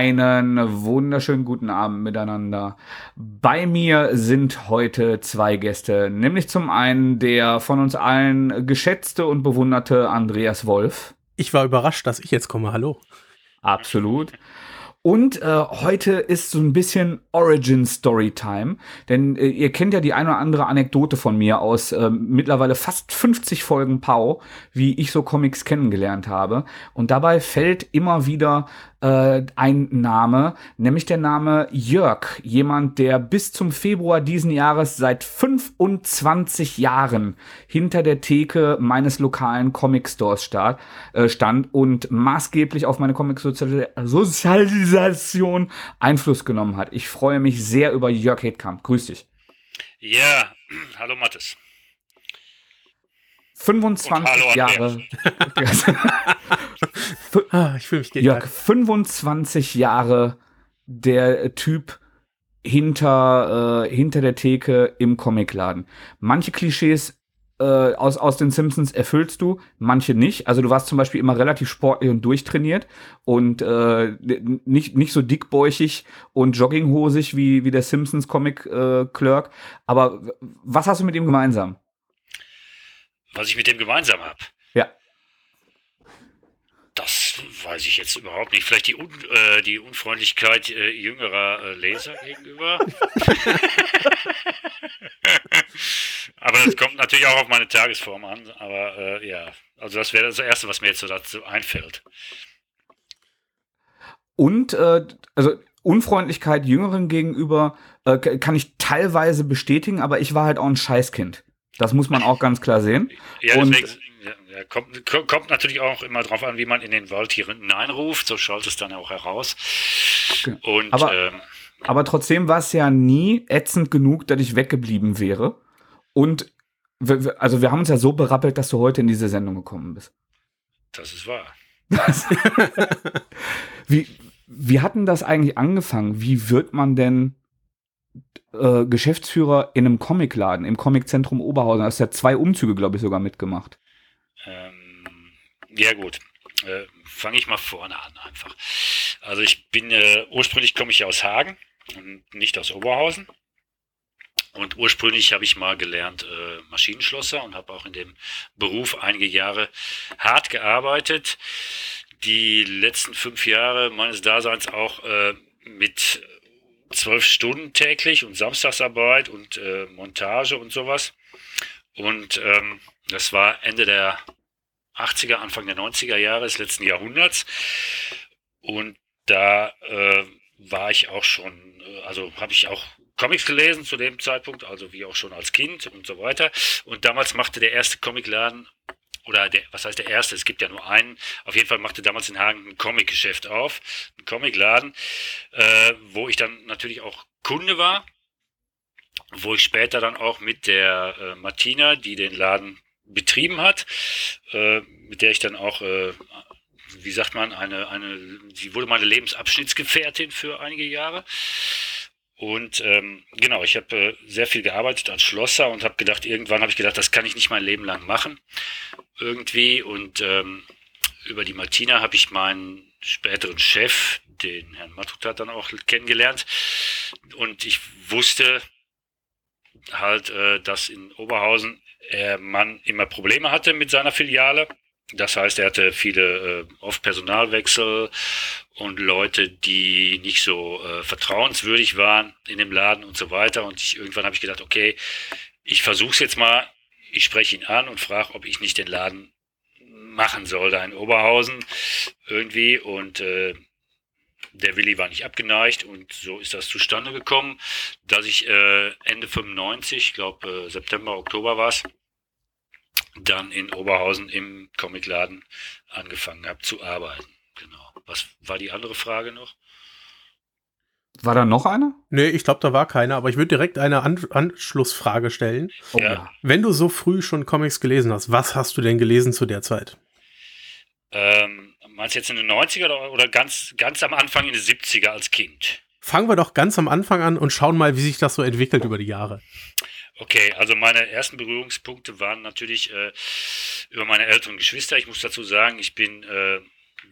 Einen wunderschönen guten Abend miteinander. Bei mir sind heute zwei Gäste, nämlich zum einen der von uns allen geschätzte und bewunderte Andreas Wolf. Ich war überrascht, dass ich jetzt komme. Hallo. Absolut. Und äh, heute ist so ein bisschen Origin Story Time, denn äh, ihr kennt ja die eine oder andere Anekdote von mir aus äh, mittlerweile fast 50 Folgen Pau, wie ich so Comics kennengelernt habe. Und dabei fällt immer wieder äh, ein Name, nämlich der Name Jörg. Jemand, der bis zum Februar diesen Jahres seit 25 Jahren hinter der Theke meines lokalen Comic Stores stand, äh, stand und maßgeblich auf meine Comic-Sozialisation Einfluss genommen hat. Ich freue mich sehr über Jörg Hedkamp. Grüß dich. Ja, hallo Mathis. 25 Jahre. ah, ich fühle mich Jörg, 25 Jahre der Typ hinter, äh, hinter der Theke im Comicladen. Manche Klischees äh, aus, aus den Simpsons erfüllst du, manche nicht. Also du warst zum Beispiel immer relativ sportlich und durchtrainiert und äh, nicht, nicht so dickbäuchig und jogginghosig wie, wie der Simpsons Comic äh, Clerk. Aber was hast du mit ihm gemeinsam? Was ich mit dem gemeinsam habe. Ja. Das weiß ich jetzt überhaupt nicht. Vielleicht die, Un äh, die Unfreundlichkeit äh, jüngerer äh, Leser gegenüber. aber das kommt natürlich auch auf meine Tagesform an. Aber äh, ja, also das wäre das Erste, was mir jetzt so dazu einfällt. Und äh, also Unfreundlichkeit Jüngeren gegenüber äh, kann ich teilweise bestätigen, aber ich war halt auch ein Scheißkind. Das muss man auch ganz klar sehen. Ja, und deswegen, ja, kommt, kommt, natürlich auch immer darauf an, wie man in den Wald hier hineinruft. So schaut es dann auch heraus. Und, aber, ähm, aber trotzdem war es ja nie ätzend genug, dass ich weggeblieben wäre. Und also wir haben uns ja so berappelt, dass du heute in diese Sendung gekommen bist. Das ist wahr. wie, wie hatten das eigentlich angefangen? Wie wird man denn äh, Geschäftsführer in einem Comicladen, im Comiczentrum Oberhausen. Hast ja zwei Umzüge, glaube ich, sogar mitgemacht. Ähm, ja, gut. Äh, Fange ich mal vorne an einfach. Also ich bin, äh, ursprünglich komme ich aus Hagen und nicht aus Oberhausen. Und ursprünglich habe ich mal gelernt äh, Maschinenschlosser und habe auch in dem Beruf einige Jahre hart gearbeitet. Die letzten fünf Jahre meines Daseins auch äh, mit zwölf Stunden täglich und Samstagsarbeit und äh, Montage und sowas. Und ähm, das war Ende der 80er, Anfang der 90er Jahre des letzten Jahrhunderts. Und da äh, war ich auch schon, äh, also habe ich auch Comics gelesen zu dem Zeitpunkt, also wie auch schon als Kind und so weiter. Und damals machte der erste Comicladen oder der, was heißt der erste? Es gibt ja nur einen. Auf jeden Fall machte damals in Hagen ein Comicgeschäft auf, ein Comicladen, äh, wo ich dann natürlich auch Kunde war, wo ich später dann auch mit der äh, Martina, die den Laden betrieben hat, äh, mit der ich dann auch, äh, wie sagt man, eine, eine, sie wurde meine Lebensabschnittsgefährtin für einige Jahre. Und ähm, genau, ich habe äh, sehr viel gearbeitet als Schlosser und habe gedacht, irgendwann habe ich gedacht, das kann ich nicht mein Leben lang machen. Irgendwie. Und ähm, über die Martina habe ich meinen späteren Chef, den Herrn Matutat, dann auch kennengelernt. Und ich wusste halt, äh, dass in Oberhausen er Mann immer Probleme hatte mit seiner Filiale. Das heißt, er hatte viele äh, oft Personalwechsel und Leute, die nicht so äh, vertrauenswürdig waren in dem Laden und so weiter. Und ich, irgendwann habe ich gedacht, okay, ich versuche es jetzt mal. Ich spreche ihn an und frage, ob ich nicht den Laden machen soll da in Oberhausen irgendwie. Und äh, der Willi war nicht abgeneigt und so ist das zustande gekommen, dass ich äh, Ende 95, ich glaube äh, September, Oktober war es, dann in Oberhausen im Comicladen angefangen habe zu arbeiten. Genau. Was war die andere Frage noch? War da noch eine? Nee, ich glaube, da war keine, aber ich würde direkt eine An Anschlussfrage stellen. Oh, ja. Wenn du so früh schon Comics gelesen hast, was hast du denn gelesen zu der Zeit? Ähm, meinst du jetzt in den 90er oder ganz, ganz am Anfang in den 70er als Kind? Fangen wir doch ganz am Anfang an und schauen mal, wie sich das so entwickelt über die Jahre. Okay, also meine ersten Berührungspunkte waren natürlich äh, über meine älteren Geschwister. Ich muss dazu sagen, ich bin äh,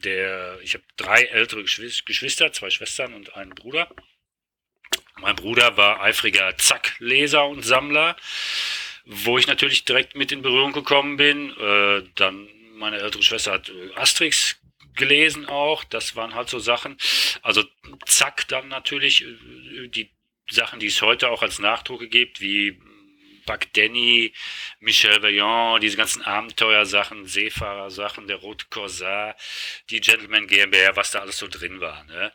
der, ich habe drei ältere Geschwister, zwei Schwestern und einen Bruder. Mein Bruder war eifriger Zack-Leser und Sammler, wo ich natürlich direkt mit in Berührung gekommen bin. Äh, dann meine ältere Schwester hat äh, Asterix gelesen auch. Das waren halt so Sachen. Also Zack dann natürlich äh, die Sachen, die es heute auch als Nachdrucke gibt, wie Buck Denny, Michel Vaillant, diese ganzen Abenteuersachen, Seefahrer-Sachen, der Rote Corsar, die Gentleman GmbH, was da alles so drin war. Ne?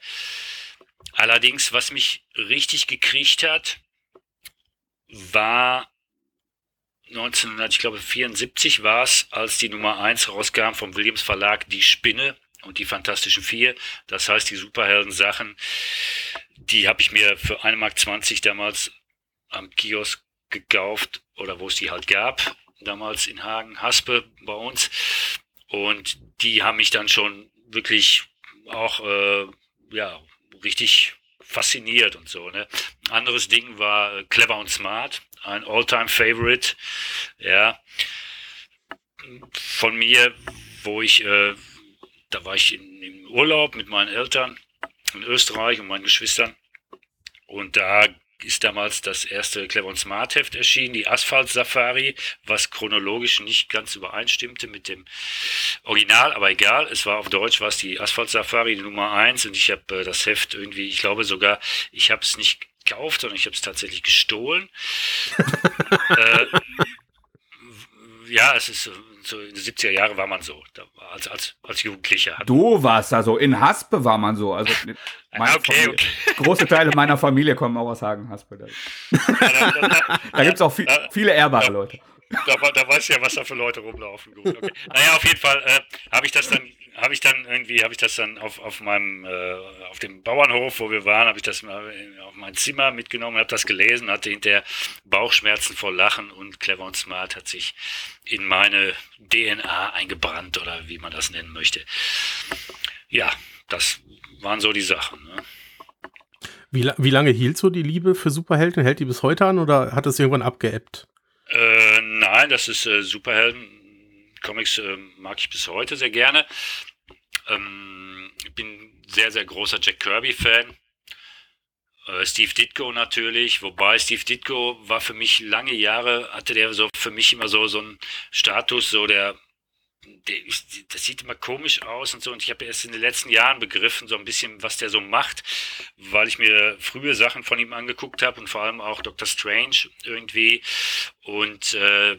Allerdings, was mich richtig gekriegt hat, war 1974 war es, als die Nummer 1 rauskam vom Williams Verlag, Die Spinne und die Fantastischen Vier. Das heißt, die Superhelden-Sachen, die habe ich mir für 1,20 Mark damals am Kiosk gekauft oder wo es die halt gab, damals in Hagen, Haspe bei uns. Und die haben mich dann schon wirklich auch, äh, ja, richtig fasziniert und so. Ne? Anderes Ding war äh, Clever und Smart, ein All-Time-Favorite, ja, von mir, wo ich, äh, da war ich in, im Urlaub mit meinen Eltern in Österreich und meinen Geschwistern und da ist damals das erste Clever und Smart Heft erschienen, die Asphalt Safari, was chronologisch nicht ganz übereinstimmte mit dem Original, aber egal, es war auf Deutsch, war es die Asphalt Safari, die Nummer eins und ich habe äh, das Heft irgendwie, ich glaube sogar, ich habe es nicht gekauft, sondern ich habe es tatsächlich gestohlen. äh, ja, es ist so in den 70er Jahren war man so, als, als, als Jugendlicher. Du warst da so, in Haspe war man so. Also meine okay, Familie, okay. Große Teile meiner Familie kommen auch aus Hagen-Haspe. Da, da, da, da gibt es auch viel, viele ehrbare Leute. Da, da weißt du ja, was da für Leute rumlaufen. Gut, okay. Naja, auf jeden Fall äh, habe ich das dann habe ich dann irgendwie, habe ich das dann auf, auf meinem, äh, auf dem Bauernhof, wo wir waren, habe ich das mal auf mein Zimmer mitgenommen, habe das gelesen, hatte hinterher Bauchschmerzen vor Lachen und Clever und Smart hat sich in meine DNA eingebrannt oder wie man das nennen möchte. Ja, das waren so die Sachen. Ne? Wie, wie lange hielt so die Liebe für Superhelden? Hält die bis heute an oder hat es irgendwann abgeebbt? Äh, nein, das ist äh, Superhelden Comics äh, mag ich bis heute sehr gerne. Ähm, ich bin sehr, sehr großer Jack Kirby-Fan. Äh, Steve Ditko natürlich, wobei Steve Ditko war für mich lange Jahre, hatte der so für mich immer so, so einen Status, so der, der das sieht immer komisch aus und so. Und ich habe erst in den letzten Jahren begriffen, so ein bisschen, was der so macht, weil ich mir frühe Sachen von ihm angeguckt habe und vor allem auch Doctor Strange irgendwie. Und äh,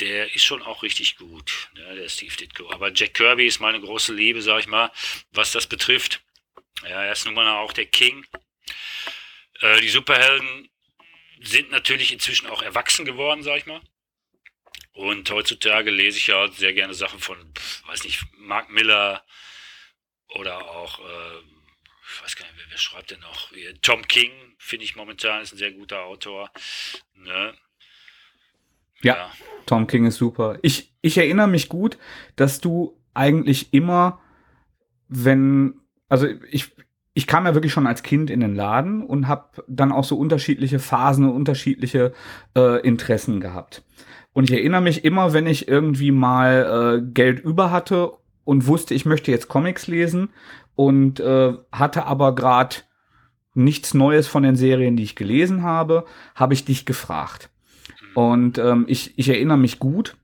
der ist schon auch richtig gut, ne, der Steve Ditko. Aber Jack Kirby ist meine große Liebe, sag ich mal, was das betrifft. Ja, er ist nun mal auch der King. Äh, die Superhelden sind natürlich inzwischen auch erwachsen geworden, sag ich mal. Und heutzutage lese ich ja sehr gerne Sachen von, weiß nicht, Mark Miller oder auch, äh, ich weiß gar nicht, wer, wer schreibt denn noch? Tom King, finde ich momentan, ist ein sehr guter Autor. Ne? Ja, ja, Tom King ist super. Ich, ich erinnere mich gut, dass du eigentlich immer, wenn, also ich, ich kam ja wirklich schon als Kind in den Laden und habe dann auch so unterschiedliche Phasen und unterschiedliche äh, Interessen gehabt. Und ich erinnere mich immer, wenn ich irgendwie mal äh, Geld über hatte und wusste, ich möchte jetzt Comics lesen und äh, hatte aber gerade nichts Neues von den Serien, die ich gelesen habe, habe ich dich gefragt. Und ähm, ich, ich erinnere mich gut,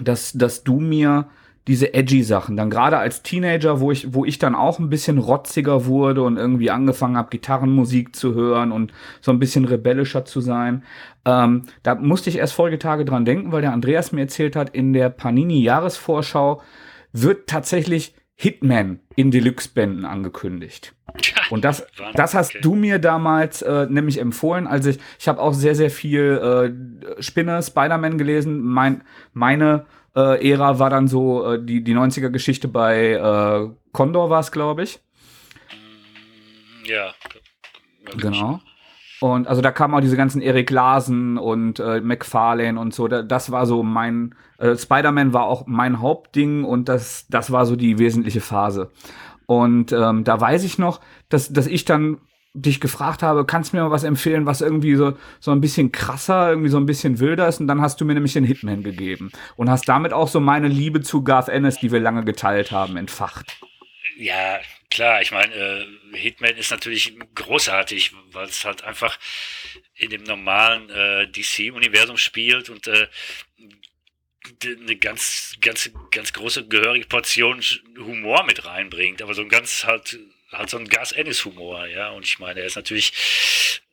dass, dass du mir diese edgy Sachen, dann gerade als Teenager, wo ich, wo ich dann auch ein bisschen rotziger wurde und irgendwie angefangen habe, Gitarrenmusik zu hören und so ein bisschen rebellischer zu sein, ähm, da musste ich erst Folgetage dran denken, weil der Andreas mir erzählt hat, in der Panini-Jahresvorschau wird tatsächlich Hitman in Deluxe-Bänden angekündigt. Und das, das hast okay. du mir damals äh, nämlich empfohlen. Also ich, ich habe auch sehr, sehr viel äh, Spinne, Spider-Man gelesen. Mein, meine äh, Ära war dann so äh, die, die 90er-Geschichte bei äh, Condor war es, glaube ich. Ja. Genau. Und also da kamen auch diese ganzen Eric Larsen und äh, McFarlane und so. Da, das war so mein äh, Spider-Man war auch mein Hauptding und das, das war so die wesentliche Phase. Und ähm, da weiß ich noch, dass, dass ich dann dich gefragt habe, kannst du mir mal was empfehlen, was irgendwie so, so ein bisschen krasser, irgendwie so ein bisschen wilder ist. Und dann hast du mir nämlich den Hitman gegeben. Und hast damit auch so meine Liebe zu Garth Ennis, die wir lange geteilt haben, entfacht. Ja, klar, ich meine, äh, Hitman ist natürlich großartig, weil es halt einfach in dem normalen äh, DC-Universum spielt und äh, eine ganz, ganz, ganz große gehörige Portion Humor mit reinbringt, aber so ein ganz halt, halt so ein Gas Ennis Humor, ja. Und ich meine, er ist natürlich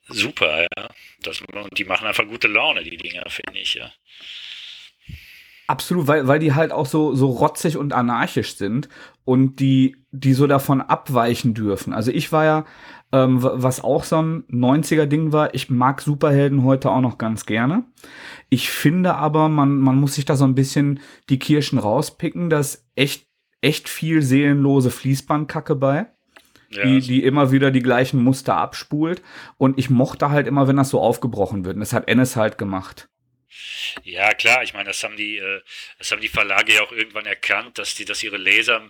super, ja. Das, und die machen einfach gute Laune, die Dinger, finde ich, ja. Absolut, weil, weil die halt auch so, so rotzig und anarchisch sind und die, die so davon abweichen dürfen. Also ich war ja, ähm, was auch so ein 90er-Ding war, ich mag Superhelden heute auch noch ganz gerne. Ich finde aber, man, man muss sich da so ein bisschen die Kirschen rauspicken, dass echt, echt viel seelenlose Fließbandkacke bei. Ja, die, die immer wieder die gleichen Muster abspult. Und ich mochte halt immer, wenn das so aufgebrochen wird. Und das hat Ennis halt gemacht. Ja, klar, ich meine, das haben die, äh, das haben die Verlage ja auch irgendwann erkannt, dass die, dass ihre Leser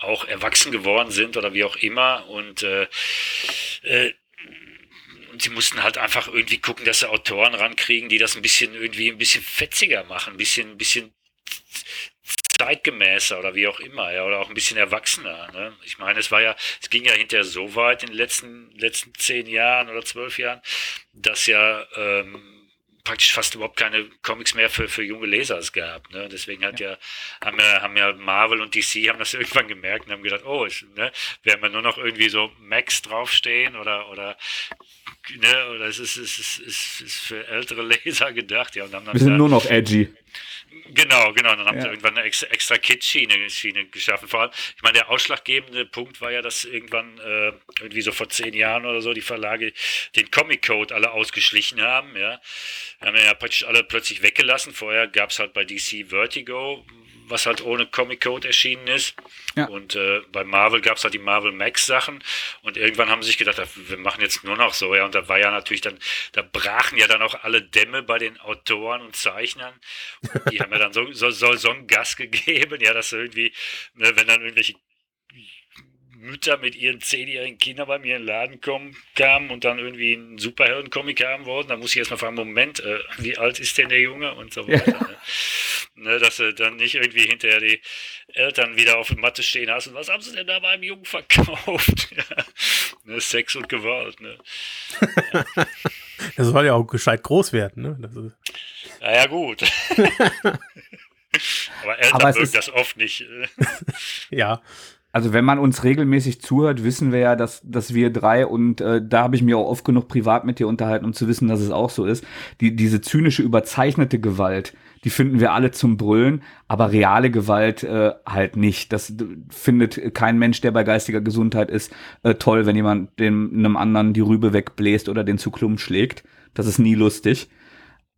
auch erwachsen geworden sind oder wie auch immer und äh, äh, und sie mussten halt einfach irgendwie gucken, dass sie Autoren rankriegen, die das ein bisschen irgendwie ein bisschen fetziger machen, ein bisschen, ein bisschen zeitgemäßer oder wie auch immer, ja, oder auch ein bisschen erwachsener. Ne? Ich meine, es war ja, es ging ja hinterher so weit in den letzten, letzten zehn Jahren oder zwölf Jahren, dass ja ähm, praktisch fast überhaupt keine Comics mehr für, für junge Leser es gab. Ne? Deswegen hat ja. ja, haben ja, haben ja Marvel und DC haben das irgendwann gemerkt und haben gedacht, oh, ich, ne, werden wir nur noch irgendwie so Max draufstehen oder oder ne, oder es ist, es ist, es ist für ältere Leser gedacht, ja. Und haben dann wir sind nur noch edgy. Genau, genau. Dann haben ja. sie irgendwann eine extra, extra Kit-Schiene Schiene geschaffen. Vor allem, ich meine, der ausschlaggebende Punkt war ja, dass irgendwann äh, irgendwie so vor zehn Jahren oder so die Verlage den Comic-Code alle ausgeschlichen haben. Ja, haben ja praktisch alle plötzlich weggelassen. Vorher gab es halt bei DC Vertigo, was halt ohne Comic Code erschienen ist. Ja. Und äh, bei Marvel gab es halt die Marvel Max Sachen. Und irgendwann haben sie sich gedacht, wir machen jetzt nur noch so. Ja, und da war ja natürlich dann, da brachen ja dann auch alle Dämme bei den Autoren und Zeichnern. Und die haben ja dann so, so, so, so einen Gas gegeben, ja, dass irgendwie, ne, wenn dann irgendwelche Mütter mit ihren zehnjährigen Kindern bei mir in den Laden kommen, kamen und dann irgendwie einen Superhelden-Comic haben wollten, dann muss ich erstmal fragen, Moment, äh, wie alt ist denn der Junge und so weiter. Ja. Ne? Ne, dass du dann nicht irgendwie hinterher die Eltern wieder auf der Matte stehen hast und was haben sie denn da beim Jungen verkauft? ja. ne, Sex und Gewalt. Ne? Ja. Das soll ja auch gescheit groß werden. Ne? Das ist ja, ja, gut. Aber Eltern Aber mögen das oft nicht. Ja. Also wenn man uns regelmäßig zuhört, wissen wir ja, dass, dass wir drei, und äh, da habe ich mir auch oft genug privat mit dir unterhalten, um zu wissen, dass es auch so ist, die, diese zynische, überzeichnete Gewalt, die finden wir alle zum Brüllen, aber reale Gewalt äh, halt nicht. Das findet kein Mensch, der bei geistiger Gesundheit ist, äh, toll, wenn jemand dem einem anderen die Rübe wegbläst oder den zu Klump schlägt. Das ist nie lustig.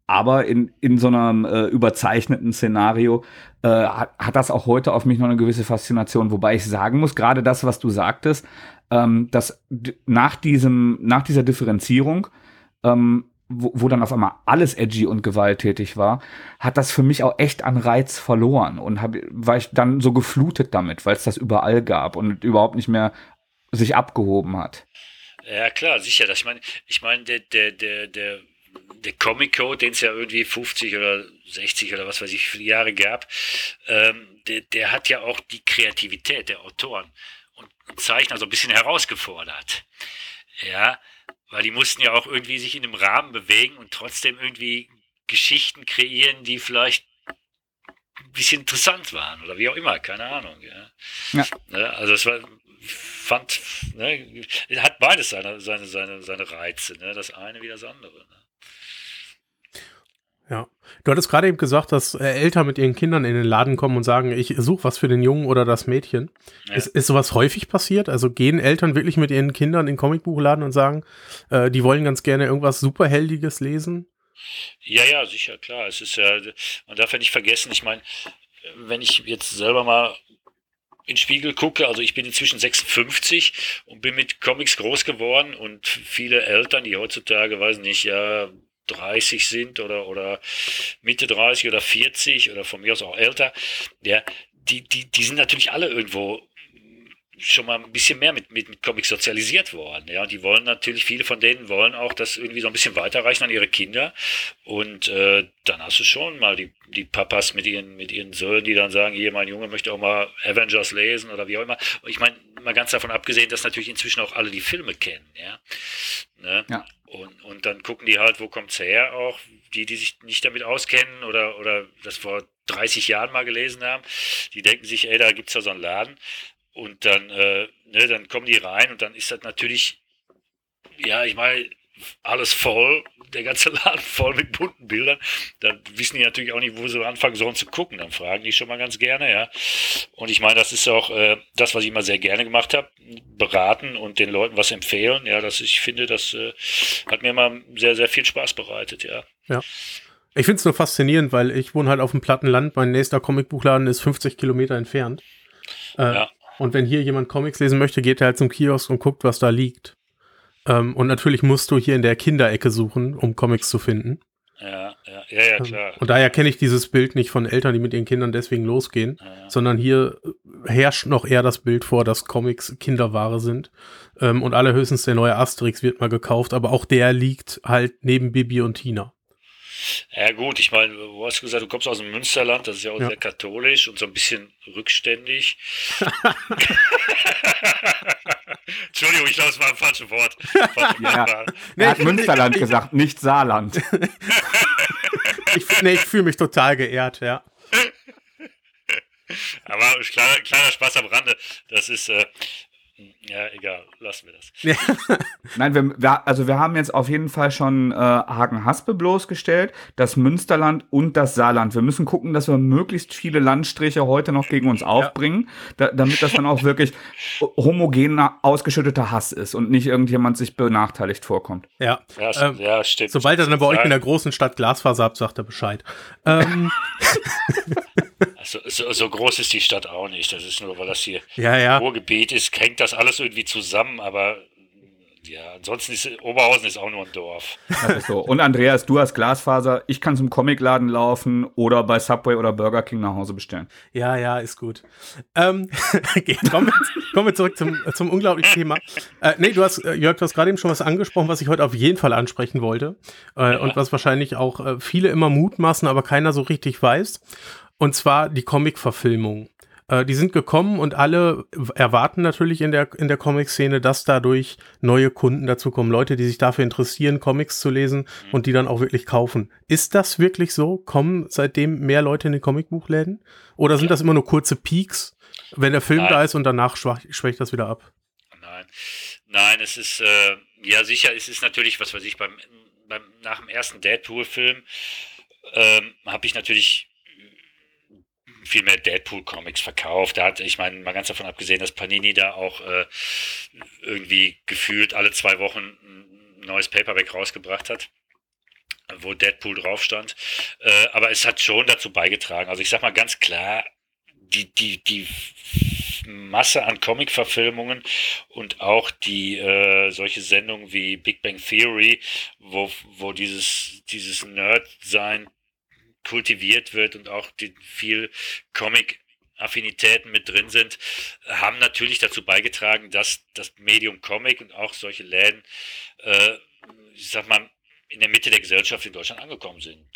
Aber in, in so einem äh, überzeichneten Szenario äh, hat, hat das auch heute auf mich noch eine gewisse Faszination. Wobei ich sagen muss, gerade das, was du sagtest, ähm, dass nach diesem, nach dieser Differenzierung, ähm, wo, wo dann auf einmal alles edgy und gewalttätig war, hat das für mich auch echt an Reiz verloren und hab, war ich dann so geflutet damit, weil es das überall gab und überhaupt nicht mehr sich abgehoben hat. Ja, klar, sicher. Das, ich meine, ich meine, der, der, der, der der Comic Code, den es ja irgendwie 50 oder 60 oder was weiß ich viele Jahre gab, ähm, der, der hat ja auch die Kreativität der Autoren und, Zeichner so ein bisschen herausgefordert. Ja, weil die mussten ja auch irgendwie sich in einem Rahmen bewegen und trotzdem irgendwie Geschichten kreieren, die vielleicht ein bisschen interessant waren oder wie auch immer, keine Ahnung. Ja. ja. Ne, also es war, fand, ne, hat beides seine, seine, seine, seine Reize, ne, das eine wie das andere. Ne. Ja. Du hattest gerade eben gesagt, dass äh, Eltern mit ihren Kindern in den Laden kommen und sagen, ich suche was für den Jungen oder das Mädchen. Ja. Ist, ist sowas häufig passiert? Also gehen Eltern wirklich mit ihren Kindern in den Comicbuchladen und sagen, äh, die wollen ganz gerne irgendwas Superheldiges lesen? Ja, ja, sicher, klar. Es ist ja, man darf ja nicht vergessen, ich meine, wenn ich jetzt selber mal in den Spiegel gucke, also ich bin inzwischen 56 und bin mit Comics groß geworden und viele Eltern, die heutzutage, weiß nicht, ja, 30 sind oder, oder Mitte 30 oder 40 oder von mir aus auch älter, ja, die, die, die sind natürlich alle irgendwo schon mal ein bisschen mehr mit, mit, mit Comics sozialisiert worden. Ja, und die wollen natürlich, viele von denen wollen auch das irgendwie so ein bisschen weiterreichen an ihre Kinder. Und äh, dann hast du schon mal die, die Papas mit ihren, mit ihren Söhnen, die dann sagen, hier, mein Junge möchte auch mal Avengers lesen oder wie auch immer. Ich meine, mal ganz davon abgesehen, dass natürlich inzwischen auch alle die Filme kennen, ja. Ne? ja. Und, und dann gucken die halt, wo kommt's her auch, die, die sich nicht damit auskennen oder, oder das vor 30 Jahren mal gelesen haben, die denken sich, ey, da gibt's ja so einen Laden. Und dann, äh, ne, dann kommen die rein und dann ist das natürlich, ja, ich meine, alles voll, der ganze Laden voll mit bunten Bildern. Dann wissen die natürlich auch nicht, wo sie anfangen sollen zu gucken. Dann fragen die schon mal ganz gerne, ja. Und ich meine, das ist auch äh, das, was ich immer sehr gerne gemacht habe, beraten und den Leuten was empfehlen. Ja, das ich finde, das äh, hat mir immer sehr, sehr viel Spaß bereitet, ja. Ja. Ich finde es nur faszinierend, weil ich wohne halt auf dem Plattenland. Mein nächster Comicbuchladen ist 50 Kilometer entfernt. Äh, ja. Und wenn hier jemand Comics lesen möchte, geht er halt zum Kiosk und guckt, was da liegt. Ähm, und natürlich musst du hier in der Kinderecke suchen, um Comics zu finden. Ja, ja, ja, ja ähm, klar. Und daher kenne ich dieses Bild nicht von Eltern, die mit ihren Kindern deswegen losgehen, ja. sondern hier herrscht noch eher das Bild vor, dass Comics Kinderware sind. Ähm, und allerhöchstens der neue Asterix wird mal gekauft, aber auch der liegt halt neben Bibi und Tina. Ja gut, ich meine, du hast gesagt, du kommst aus dem Münsterland, das ist ja auch ja. sehr katholisch und so ein bisschen rückständig. Entschuldigung, ich glaube, es war ein falsches Wort. Ja. Nee, er hat Münsterland gesagt, nicht Saarland. ich, nee, ich fühle mich total geehrt, ja. Aber kleiner, kleiner Spaß am Rande. Das ist, äh, ja, egal, lassen wir das. Nein, wir, wir, also wir haben jetzt auf jeden Fall schon äh, Hagen-Haspe bloßgestellt, das Münsterland und das Saarland. Wir müssen gucken, dass wir möglichst viele Landstriche heute noch gegen uns aufbringen, ja. da, damit das dann auch wirklich homogener, ausgeschütteter Hass ist und nicht irgendjemand sich benachteiligt vorkommt. Ja, ja, ähm, ja stimmt. Sobald ihr dann bei euch in der großen Stadt Glasfaser habt, sagt er Bescheid. Ähm. So, so, so, groß ist die Stadt auch nicht. Das ist nur, weil das hier ja, ja. Ruhrgebiet ist, hängt das alles irgendwie zusammen, aber ja, ansonsten ist Oberhausen ist auch nur ein Dorf. so. Und Andreas, du hast Glasfaser, ich kann zum Comicladen laufen oder bei Subway oder Burger King nach Hause bestellen. Ja, ja, ist gut. Ähm, okay, kommen, wir, kommen, wir, zurück zum, zum unglaublichen Thema. Äh, nee, du hast, äh, Jörg, du hast gerade eben schon was angesprochen, was ich heute auf jeden Fall ansprechen wollte. Äh, ja. Und was wahrscheinlich auch äh, viele immer mutmaßen, aber keiner so richtig weiß. Und zwar die Comic-Verfilmung. Äh, die sind gekommen und alle erwarten natürlich in der, in der Comic-Szene, dass dadurch neue Kunden dazukommen. Leute, die sich dafür interessieren, Comics zu lesen mhm. und die dann auch wirklich kaufen. Ist das wirklich so? Kommen seitdem mehr Leute in den Comicbuchläden? Oder sind das immer nur kurze Peaks, wenn der Film Nein. da ist und danach schwach, schwächt das wieder ab? Nein. Nein, es ist, äh, ja sicher, es ist natürlich, was weiß ich, beim, beim nach dem ersten Deadpool-Film ähm, habe ich natürlich viel mehr Deadpool-Comics verkauft. Da hat, ich meine, mal ganz davon abgesehen, dass Panini da auch äh, irgendwie gefühlt alle zwei Wochen ein neues Paperback rausgebracht hat wo Deadpool drauf stand. Äh, aber es hat schon dazu beigetragen. Also ich sag mal ganz klar, die, die, die Masse an Comic-Verfilmungen und auch die äh, solche Sendungen wie Big Bang Theory, wo, wo dieses, dieses Nerd-Sein kultiviert wird und auch die viel Comic Affinitäten mit drin sind, haben natürlich dazu beigetragen, dass das Medium Comic und auch solche Läden, äh, ich sag mal, in der Mitte der Gesellschaft in Deutschland angekommen sind.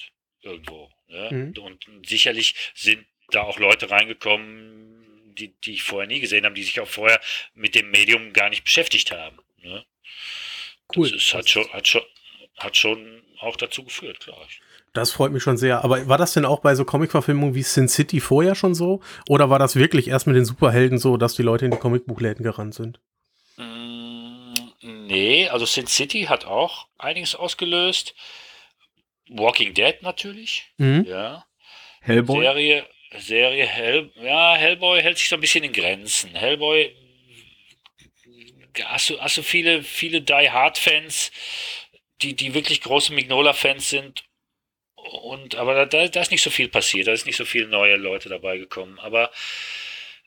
Irgendwo. Ne? Mhm. Und sicherlich sind da auch Leute reingekommen, die, die ich vorher nie gesehen habe, die sich auch vorher mit dem Medium gar nicht beschäftigt haben. Ne? Cool. Das ist, hat, schon, hat, schon, hat schon auch dazu geführt, klar. Das freut mich schon sehr. Aber war das denn auch bei so Comic-Verfilmungen wie Sin City vorher schon so? Oder war das wirklich erst mit den Superhelden so, dass die Leute in die Comicbuchläden gerannt sind? Mm, nee, also Sin City hat auch einiges ausgelöst. Walking Dead natürlich. Mhm. Ja. Hellboy. Serie, Serie Hell, ja, Hellboy hält sich so ein bisschen in Grenzen. Hellboy hast du, hast du viele, viele Die Hard Fans, die, die wirklich große Mignola-Fans sind und aber da, da ist nicht so viel passiert, da ist nicht so viele neue Leute dabei gekommen. Aber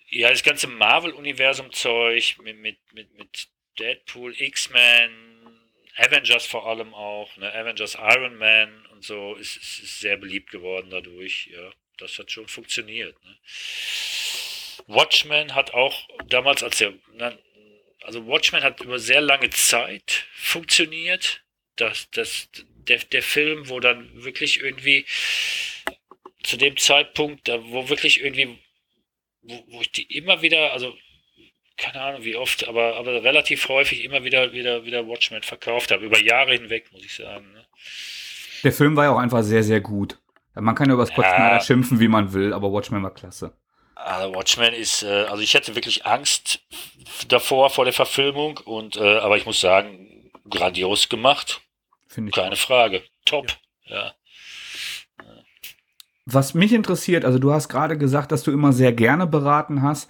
ja, das ganze Marvel-Universum-Zeug mit, mit, mit, mit Deadpool, X-Men, Avengers vor allem auch, ne? Avengers Iron Man und so ist, ist, ist sehr beliebt geworden dadurch, ja. Das hat schon funktioniert. Ne? Watchmen hat auch damals, als der, also Watchmen hat über sehr lange Zeit funktioniert. Das, das, der, der Film, wo dann wirklich irgendwie zu dem Zeitpunkt, da, wo wirklich irgendwie, wo, wo ich die immer wieder, also keine Ahnung wie oft, aber, aber relativ häufig immer wieder, wieder, wieder Watchmen verkauft habe, über Jahre hinweg, muss ich sagen. Ne? Der Film war ja auch einfach sehr, sehr gut. Man kann ja über Scott ja. Snyder schimpfen, wie man will, aber Watchmen war klasse. Also Watchmen ist, äh, also ich hatte wirklich Angst davor, vor der Verfilmung, und äh, aber ich muss sagen, grandios gemacht. Finde ich. Keine auch. Frage. Top. ja. ja. Was mich interessiert, also du hast gerade gesagt, dass du immer sehr gerne beraten hast.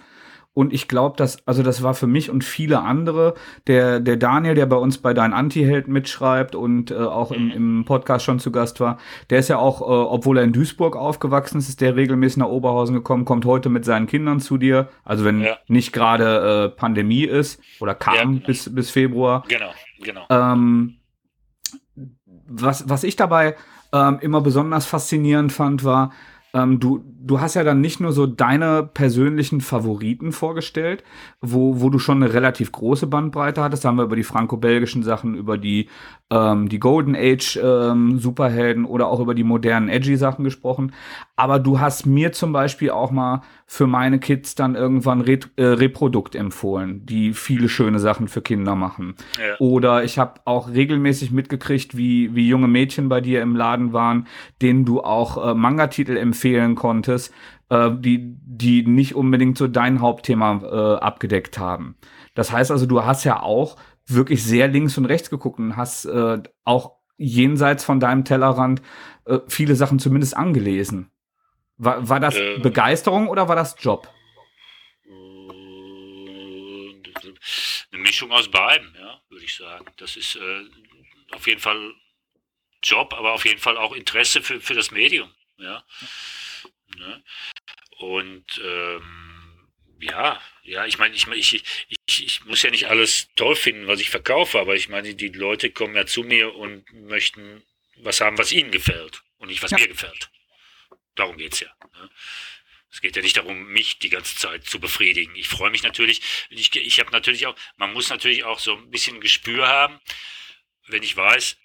Und ich glaube, dass, also das war für mich und viele andere, der, der Daniel, der bei uns bei Dein Anti-Held mitschreibt und äh, auch im, im Podcast schon zu Gast war, der ist ja auch, äh, obwohl er in Duisburg aufgewachsen ist, ist der regelmäßig nach Oberhausen gekommen, kommt heute mit seinen Kindern zu dir. Also wenn ja. nicht gerade äh, Pandemie ist oder kam ja, genau. bis, bis Februar. Genau, genau. Ähm, was, was ich dabei ähm, immer besonders faszinierend fand, war, ähm, du, du hast ja dann nicht nur so deine persönlichen Favoriten vorgestellt, wo, wo du schon eine relativ große Bandbreite hattest. Da haben wir über die franco-belgischen Sachen, über die, ähm, die Golden Age ähm, Superhelden oder auch über die modernen Edgy Sachen gesprochen. Aber du hast mir zum Beispiel auch mal für meine Kids dann irgendwann Re äh, Reprodukt empfohlen, die viele schöne Sachen für Kinder machen. Ja. Oder ich habe auch regelmäßig mitgekriegt, wie, wie junge Mädchen bei dir im Laden waren, denen du auch äh, Manga-Titel empfehlen konntest, äh, die, die nicht unbedingt so dein Hauptthema äh, abgedeckt haben. Das heißt also, du hast ja auch wirklich sehr links und rechts geguckt und hast äh, auch jenseits von deinem Tellerrand äh, viele Sachen zumindest angelesen. War, war das äh, Begeisterung oder war das Job? Eine Mischung aus beiden, ja, würde ich sagen. Das ist äh, auf jeden Fall Job, aber auf jeden Fall auch Interesse für, für das Medium, ja. Ne? Und ähm, ja, ja, ich meine, ich, ich, ich, ich muss ja nicht alles toll finden, was ich verkaufe, aber ich meine, die Leute kommen ja zu mir und möchten was haben, was ihnen gefällt und nicht was ja. mir gefällt. Darum geht es ja. Ne? Es geht ja nicht darum, mich die ganze Zeit zu befriedigen. Ich freue mich natürlich. Ich, ich habe natürlich auch, man muss natürlich auch so ein bisschen Gespür haben, wenn ich weiß,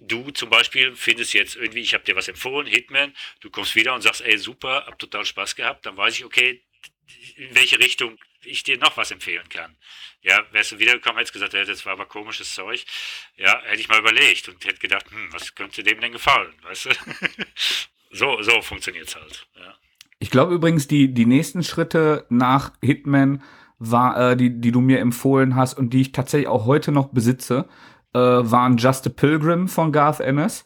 du zum Beispiel findest jetzt irgendwie, ich habe dir was empfohlen, Hitman, du kommst wieder und sagst, ey, super, hab total Spaß gehabt, dann weiß ich, okay, in welche Richtung ich dir noch was empfehlen kann. Ja, wärst du wiedergekommen, hättest gesagt, ja, das war aber komisches Zeug. Ja, hätte ich mal überlegt und hätte gedacht, hm, was könnte dem denn gefallen, weißt du? so, so funktioniert es halt. Ja. Ich glaube übrigens, die, die nächsten Schritte nach Hitman war, äh, die, die du mir empfohlen hast und die ich tatsächlich auch heute noch besitze, äh, waren Just a Pilgrim von Garth Ennis.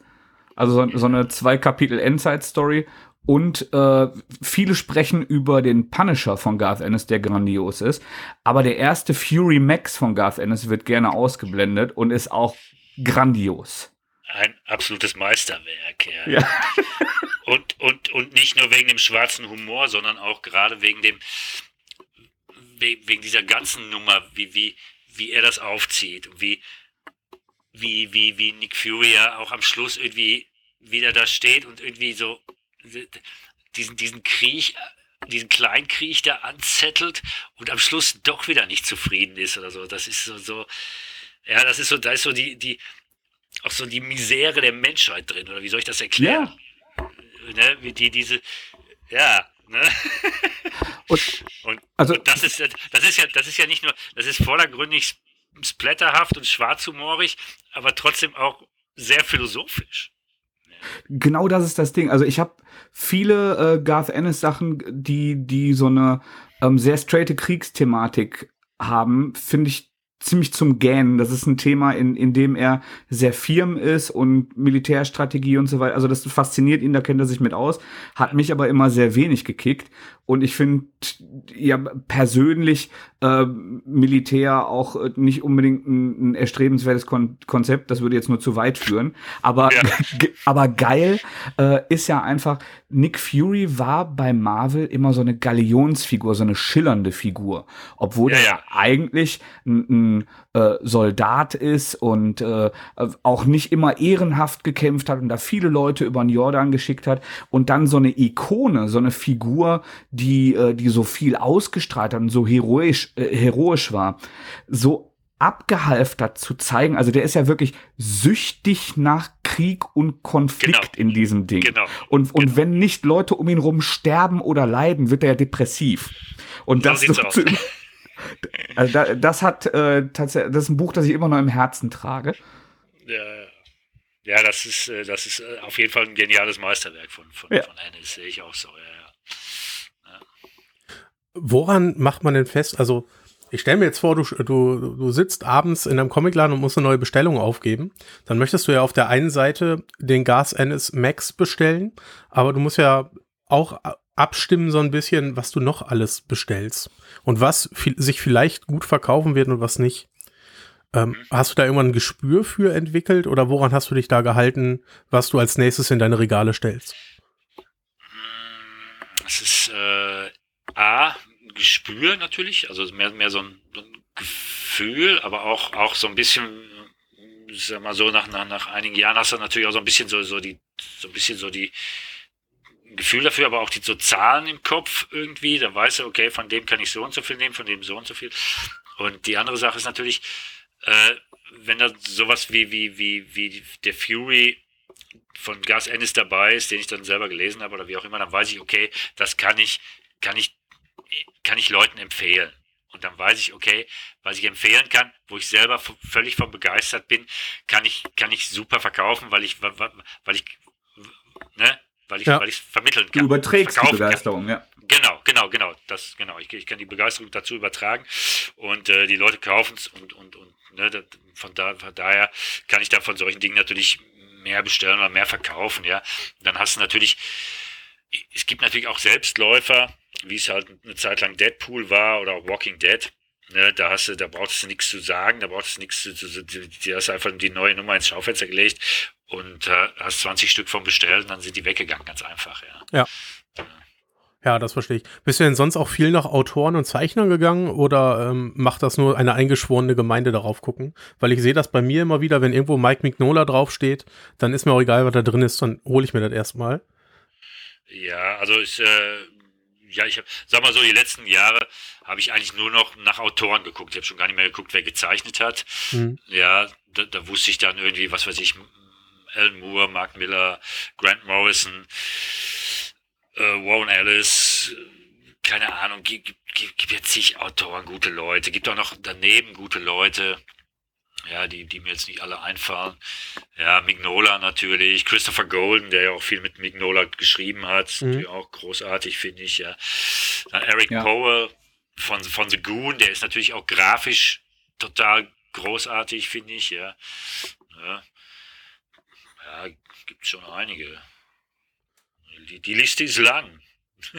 Also so, so eine zwei Kapitel Endzeit-Story. Und äh, viele sprechen über den Punisher von Garth Ennis, der grandios ist. Aber der erste Fury Max von Garth Ennis wird gerne ausgeblendet und ist auch grandios ein absolutes Meisterwerk. Ja. ja. und, und, und nicht nur wegen dem schwarzen Humor, sondern auch gerade wegen dem, wegen dieser ganzen Nummer, wie, wie, wie er das aufzieht und wie, wie, wie, wie Nick Fury ja auch am Schluss irgendwie wieder da steht und irgendwie so diesen, diesen Krieg, diesen Kleinkrieg da anzettelt und am Schluss doch wieder nicht zufrieden ist oder so. Das ist so, so ja, das ist so, da ist so die, die, auch so die Misere der Menschheit drin, oder wie soll ich das erklären? Ja. Ne, wie die, diese, ja, ne? Und, und, also, und das ist das ist ja, das ist ja nicht nur, das ist vordergründig splatterhaft und schwarzhumorig, aber trotzdem auch sehr philosophisch. Genau das ist das Ding. Also ich habe viele äh, Garth Ennis Sachen, die die so eine ähm, sehr straighte Kriegsthematik haben, finde ich ziemlich zum Gähnen. Das ist ein Thema, in, in dem er sehr firm ist und Militärstrategie und so weiter. Also das fasziniert ihn, da kennt er sich mit aus. Hat mich aber immer sehr wenig gekickt. Und ich finde ja persönlich äh, Militär auch äh, nicht unbedingt ein, ein erstrebenswertes Kon Konzept. Das würde jetzt nur zu weit führen. Aber, ja. aber geil äh, ist ja einfach, Nick Fury war bei Marvel immer so eine Galionsfigur, so eine schillernde Figur. Obwohl ja, ja. er eigentlich ein, ein ein äh, Soldat ist und äh, auch nicht immer ehrenhaft gekämpft hat und da viele Leute über den Jordan geschickt hat und dann so eine Ikone, so eine Figur, die, äh, die so viel ausgestrahlt hat und so heroisch, äh, heroisch war, so abgehalftert zu zeigen. Also der ist ja wirklich süchtig nach Krieg und Konflikt genau. in diesem Ding. Genau. Und, und genau. wenn nicht Leute um ihn rum sterben oder leiden, wird er ja depressiv. Und so das, so also da, das hat äh, tatsächlich, das ist ein Buch, das ich immer noch im Herzen trage. Ja, ja das ist, äh, das ist äh, auf jeden Fall ein geniales Meisterwerk von, von, ja. von Ennis, sehe ich auch so. Ja, ja. Woran macht man denn fest, also ich stelle mir jetzt vor, du, du, du sitzt abends in einem Comicladen und musst eine neue Bestellung aufgeben. Dann möchtest du ja auf der einen Seite den Gas Ennis Max bestellen, aber du musst ja auch abstimmen so ein bisschen, was du noch alles bestellst und was sich vielleicht gut verkaufen wird und was nicht. Ähm, hast du da irgendwann ein Gespür für entwickelt oder woran hast du dich da gehalten, was du als nächstes in deine Regale stellst? Es ist äh, A, Gespür natürlich, also mehr, mehr so ein, so ein Gefühl, aber auch, auch so ein bisschen, sag mal so, nach, nach, nach einigen Jahren hast du natürlich auch so ein bisschen so, so die, so ein bisschen so die Gefühl dafür, aber auch die so Zahlen im Kopf irgendwie, dann weißt du, okay, von dem kann ich so und so viel nehmen, von dem so und so viel. Und die andere Sache ist natürlich, äh, wenn da sowas wie, wie, wie, wie der Fury von Gas Ennis dabei ist, den ich dann selber gelesen habe oder wie auch immer, dann weiß ich, okay, das kann ich, kann ich kann ich Leuten empfehlen. Und dann weiß ich, okay, was ich empfehlen kann, wo ich selber völlig von begeistert bin, kann ich, kann ich super verkaufen, weil ich, weil ich, ne, weil ich, ja. weil ich vermitteln kann. Du überträgst die Begeisterung, kann. ja. Genau, genau, genau. Das, genau. Ich, ich kann die Begeisterung dazu übertragen und äh, die Leute kaufen es und, und, und ne, von, da, von daher kann ich da von solchen Dingen natürlich mehr bestellen oder mehr verkaufen, ja. Dann hast du natürlich, es gibt natürlich auch Selbstläufer, wie es halt eine Zeit lang Deadpool war oder auch Walking Dead. Ne, da hast du, da brauchst du nichts zu sagen, da brauchst du nichts zu, zu, die hast einfach die neue Nummer ins Schaufenster gelegt und äh, hast 20 Stück von bestellt und dann sind die weggegangen, ganz einfach, ja. Ja. Ja, das verstehe ich. Bist du denn sonst auch viel nach Autoren und Zeichnern gegangen oder ähm, macht das nur eine eingeschworene Gemeinde darauf gucken? Weil ich sehe das bei mir immer wieder, wenn irgendwo Mike Mignola draufsteht, dann ist mir auch egal, was da drin ist, dann hole ich mir das erstmal. Ja, also ich, äh, ja, ich habe, sag mal so, die letzten Jahre habe ich eigentlich nur noch nach Autoren geguckt. Ich habe schon gar nicht mehr geguckt, wer gezeichnet hat. Mhm. Ja, da, da, wusste ich dann irgendwie, was weiß ich, Alan Moore, Mark Miller, Grant Morrison, äh, Warren Ellis, keine Ahnung, gibt, gibt, gibt jetzt zig Autoren, gute Leute, gibt auch noch daneben gute Leute ja, die, die mir jetzt nicht alle einfallen. Ja, Mignola natürlich, Christopher Golden, der ja auch viel mit Mignola geschrieben hat, mhm. auch großartig, finde ich, ja. Dann Eric ja. Powell von, von The Goon, der ist natürlich auch grafisch total großartig, finde ich, ja. Ja, ja gibt schon einige. Die, die Liste ist lang.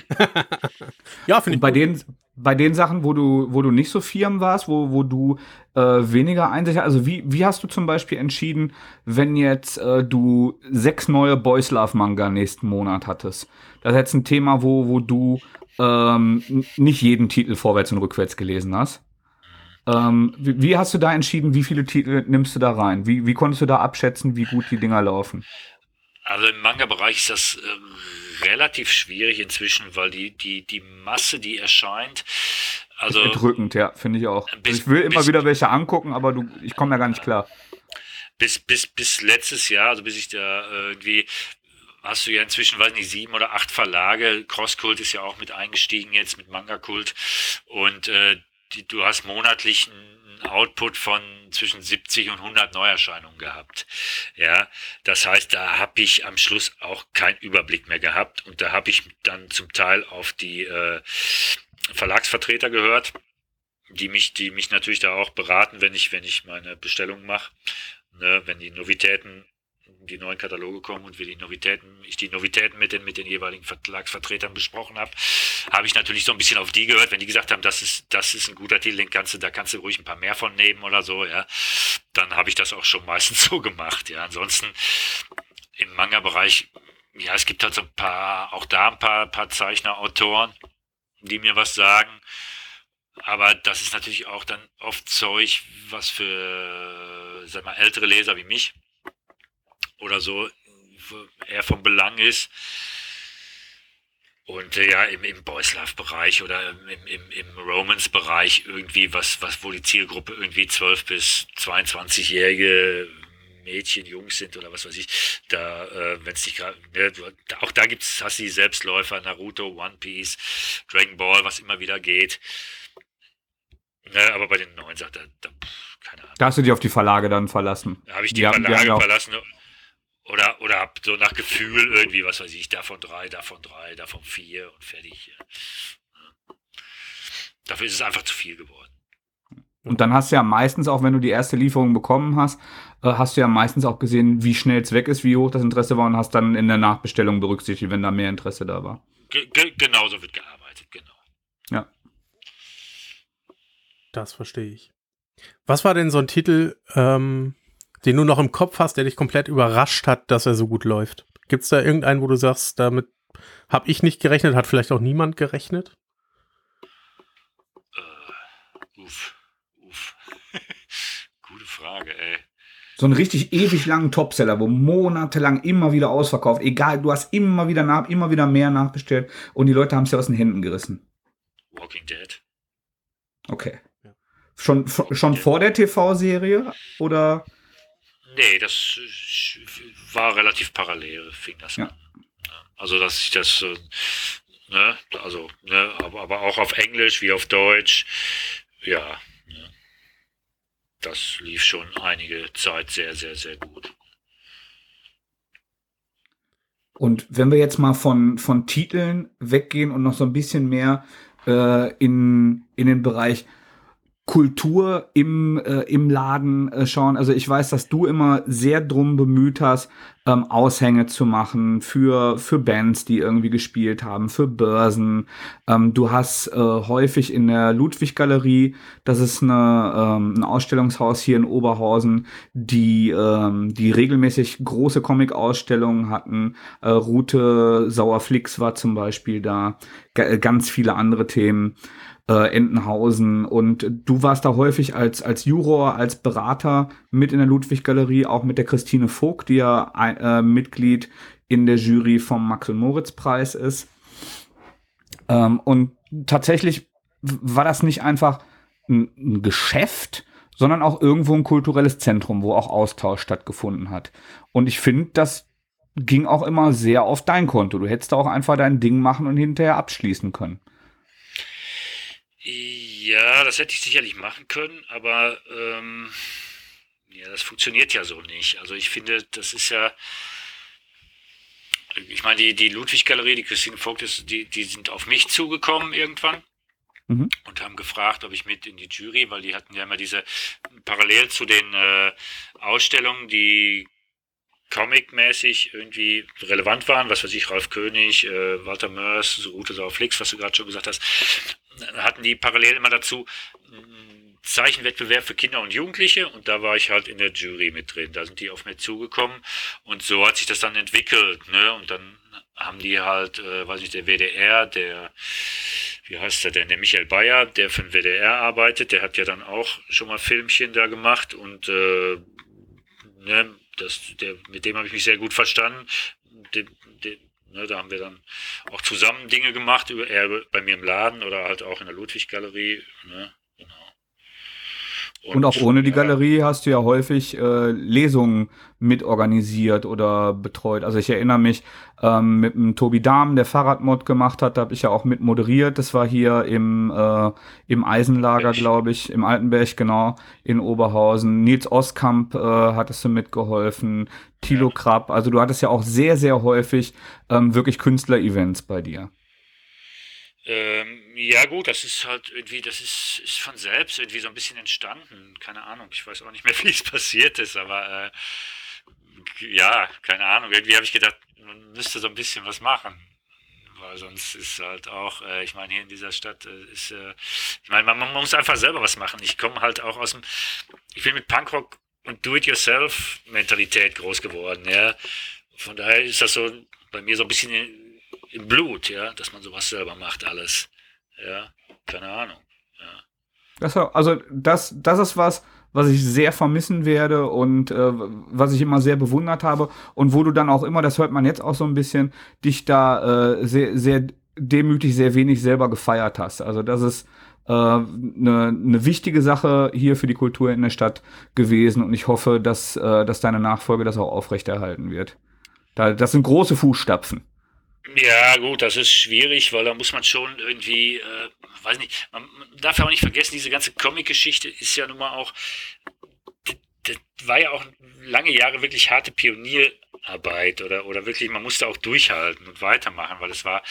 ja, finde ich. Bei denen, bei den Sachen, wo du, wo du nicht so firm warst, wo, wo du äh, weniger Einsicht hast, also wie, wie hast du zum Beispiel entschieden, wenn jetzt äh, du sechs neue Boys Love Manga nächsten Monat hattest? Das ist jetzt ein Thema, wo, wo du ähm, nicht jeden Titel vorwärts und rückwärts gelesen hast. Ähm, wie, wie, hast du da entschieden, wie viele Titel nimmst du da rein? Wie, wie konntest du da abschätzen, wie gut die Dinger laufen? Also im Manga-Bereich ist das ähm, relativ schwierig inzwischen, weil die, die, die Masse, die erscheint, also. Bedrückend, ja, finde ich auch. Bis, also ich will immer bis, wieder welche angucken, aber du, ich komme da gar nicht klar. Bis, bis, bis letztes Jahr, also bis ich da irgendwie hast du ja inzwischen, weiß nicht, sieben oder acht Verlage. Crosskult ist ja auch mit eingestiegen jetzt mit Manga Kult. Und äh, die, du hast monatlich ein Output von zwischen 70 und 100 Neuerscheinungen gehabt. Ja, das heißt, da habe ich am Schluss auch keinen Überblick mehr gehabt und da habe ich dann zum Teil auf die äh, Verlagsvertreter gehört, die mich, die mich natürlich da auch beraten, wenn ich, wenn ich meine Bestellung mache, ne, wenn die Novitäten die neuen Kataloge kommen und wir die Novitäten, ich die Novitäten mit den, mit den jeweiligen Verlagsvertretern besprochen habe, habe ich natürlich so ein bisschen auf die gehört, wenn die gesagt haben, das ist, das ist ein guter Titel, den kannst du, da kannst du ruhig ein paar mehr von nehmen oder so, ja, dann habe ich das auch schon meistens so gemacht, ja. Ansonsten im Manga-Bereich, ja, es gibt halt so ein paar, auch da ein paar, paar Zeichner, Autoren, die mir was sagen. aber das ist natürlich auch dann oft Zeug, was für, sag mal, ältere Leser wie mich oder so eher vom Belang ist. Und äh, ja, im, im Boys Love-Bereich oder im, im, im Romance-Bereich irgendwie, was, was, wo die Zielgruppe irgendwie 12 bis 22-jährige Mädchen, Jungs sind oder was weiß ich, da, äh, wenn es nicht gerade, ne, auch da gibt's, hast du die Selbstläufer, Naruto, One Piece, Dragon Ball, was immer wieder geht. Ne, aber bei den neuen sagt er, da, keine Ahnung. Da hast du dich auf die Verlage dann verlassen. Da habe ich die, die Verlage haben, verlassen oder, oder hab so nach Gefühl irgendwie, was weiß ich, davon drei, davon drei, davon vier und fertig. Dafür ist es einfach zu viel geworden. Und dann hast du ja meistens auch, wenn du die erste Lieferung bekommen hast, äh, hast du ja meistens auch gesehen, wie schnell es weg ist, wie hoch das Interesse war und hast dann in der Nachbestellung berücksichtigt, wenn da mehr Interesse da war. Ge genauso wird gearbeitet, genau. Ja. Das verstehe ich. Was war denn so ein Titel, ähm, den du noch im Kopf hast, der dich komplett überrascht hat, dass er so gut läuft? Gibt es da irgendeinen, wo du sagst, damit habe ich nicht gerechnet, hat vielleicht auch niemand gerechnet? Uh, uff, uff. Gute Frage, ey. So einen richtig ewig langen Topseller, wo monatelang immer wieder ausverkauft. Egal, du hast immer wieder nach, immer wieder mehr nachbestellt und die Leute haben es ja aus den Händen gerissen. Walking Dead. Okay. Ja. Schon, schon vor der TV-Serie oder? Nee, das war relativ parallel, fing das ja. an. Also, dass ich das, ne, also, ne, aber, aber auch auf Englisch wie auf Deutsch, ja, ne, das lief schon einige Zeit sehr, sehr, sehr gut. Und wenn wir jetzt mal von, von Titeln weggehen und noch so ein bisschen mehr äh, in, in den Bereich Kultur im, äh, im Laden äh, schauen. Also ich weiß, dass du immer sehr drum bemüht hast, ähm, Aushänge zu machen für, für Bands, die irgendwie gespielt haben, für Börsen. Ähm, du hast äh, häufig in der Ludwig-Galerie, das ist eine, ähm, ein Ausstellungshaus hier in Oberhausen, die, ähm, die regelmäßig große Comic-Ausstellungen hatten. Äh, Route Sauerflix war zum Beispiel da, G ganz viele andere Themen äh, Entenhausen. Und du warst da häufig als, als Juror, als Berater mit in der Ludwig-Galerie, auch mit der Christine Vogt, die ja äh, Mitglied in der Jury vom Max- und Moritz-Preis ist. Ähm, und tatsächlich war das nicht einfach ein, ein Geschäft, sondern auch irgendwo ein kulturelles Zentrum, wo auch Austausch stattgefunden hat. Und ich finde, das ging auch immer sehr auf dein Konto. Du hättest auch einfach dein Ding machen und hinterher abschließen können. Ja, das hätte ich sicherlich machen können, aber ähm, ja, das funktioniert ja so nicht. Also ich finde, das ist ja, ich meine, die, die Ludwig-Galerie, die Christine Vogt, ist, die, die sind auf mich zugekommen irgendwann mhm. und haben gefragt, ob ich mit in die Jury, weil die hatten ja immer diese, parallel zu den äh, Ausstellungen, die Comic-mäßig irgendwie relevant waren, was weiß ich, Ralf König, äh, Walter Mörs, Ute Sauerflix, was du gerade schon gesagt hast, hatten die parallel immer dazu Zeichenwettbewerb für Kinder und Jugendliche und da war ich halt in der Jury mit drin. Da sind die auf mich zugekommen und so hat sich das dann entwickelt. Ne? Und dann haben die halt, äh, weiß ich, der WDR, der, wie heißt der denn, der Michael Bayer, der für den WDR arbeitet, der hat ja dann auch schon mal Filmchen da gemacht und äh, ne, das, der, mit dem habe ich mich sehr gut verstanden. Den, den, Ne, da haben wir dann auch zusammen Dinge gemacht, er bei mir im Laden oder halt auch in der Ludwig-Galerie. Ne. Und, und, auch ohne die Galerie hast du ja häufig äh, Lesungen mitorganisiert oder betreut. Also ich erinnere mich ähm, mit dem Tobi Dahm, der Fahrradmod gemacht hat, da habe ich ja auch mit moderiert. Das war hier im, äh, im Eisenlager, glaube ich, im Altenberg, genau, in Oberhausen. Nils Oskamp äh, hattest du mitgeholfen, Tilo ja. Krapp. Also du hattest ja auch sehr, sehr häufig ähm, wirklich Künstler-Events bei dir. Ähm, ja gut, das ist halt irgendwie, das ist, ist von selbst irgendwie so ein bisschen entstanden. Keine Ahnung, ich weiß auch nicht mehr, wie es passiert ist, aber äh, ja, keine Ahnung. Irgendwie habe ich gedacht, man müsste so ein bisschen was machen. Weil sonst ist halt auch, äh, ich meine, hier in dieser Stadt äh, ist, äh, ich meine, man, man, muss einfach selber was machen. Ich komme halt auch aus dem, ich bin mit Punkrock und Do-it-yourself-Mentalität groß geworden, ja. Von daher ist das so bei mir so ein bisschen im Blut, ja, dass man sowas selber macht, alles. Ja, keine Ahnung. Ja. Das, also das, das ist was, was ich sehr vermissen werde und äh, was ich immer sehr bewundert habe und wo du dann auch immer, das hört man jetzt auch so ein bisschen, dich da äh, sehr, sehr demütig, sehr wenig selber gefeiert hast. Also das ist eine äh, ne, ne wichtige Sache hier für die Kultur in der Stadt gewesen und ich hoffe, dass, äh, dass deine Nachfolge das auch aufrechterhalten wird. Da, das sind große Fußstapfen. Ja, gut, das ist schwierig, weil da muss man schon irgendwie, äh, weiß nicht, man darf ja auch nicht vergessen, diese ganze Comic-Geschichte ist ja nun mal auch, das war ja auch lange Jahre wirklich harte Pionierarbeit oder, oder wirklich, man musste auch durchhalten und weitermachen, weil es war,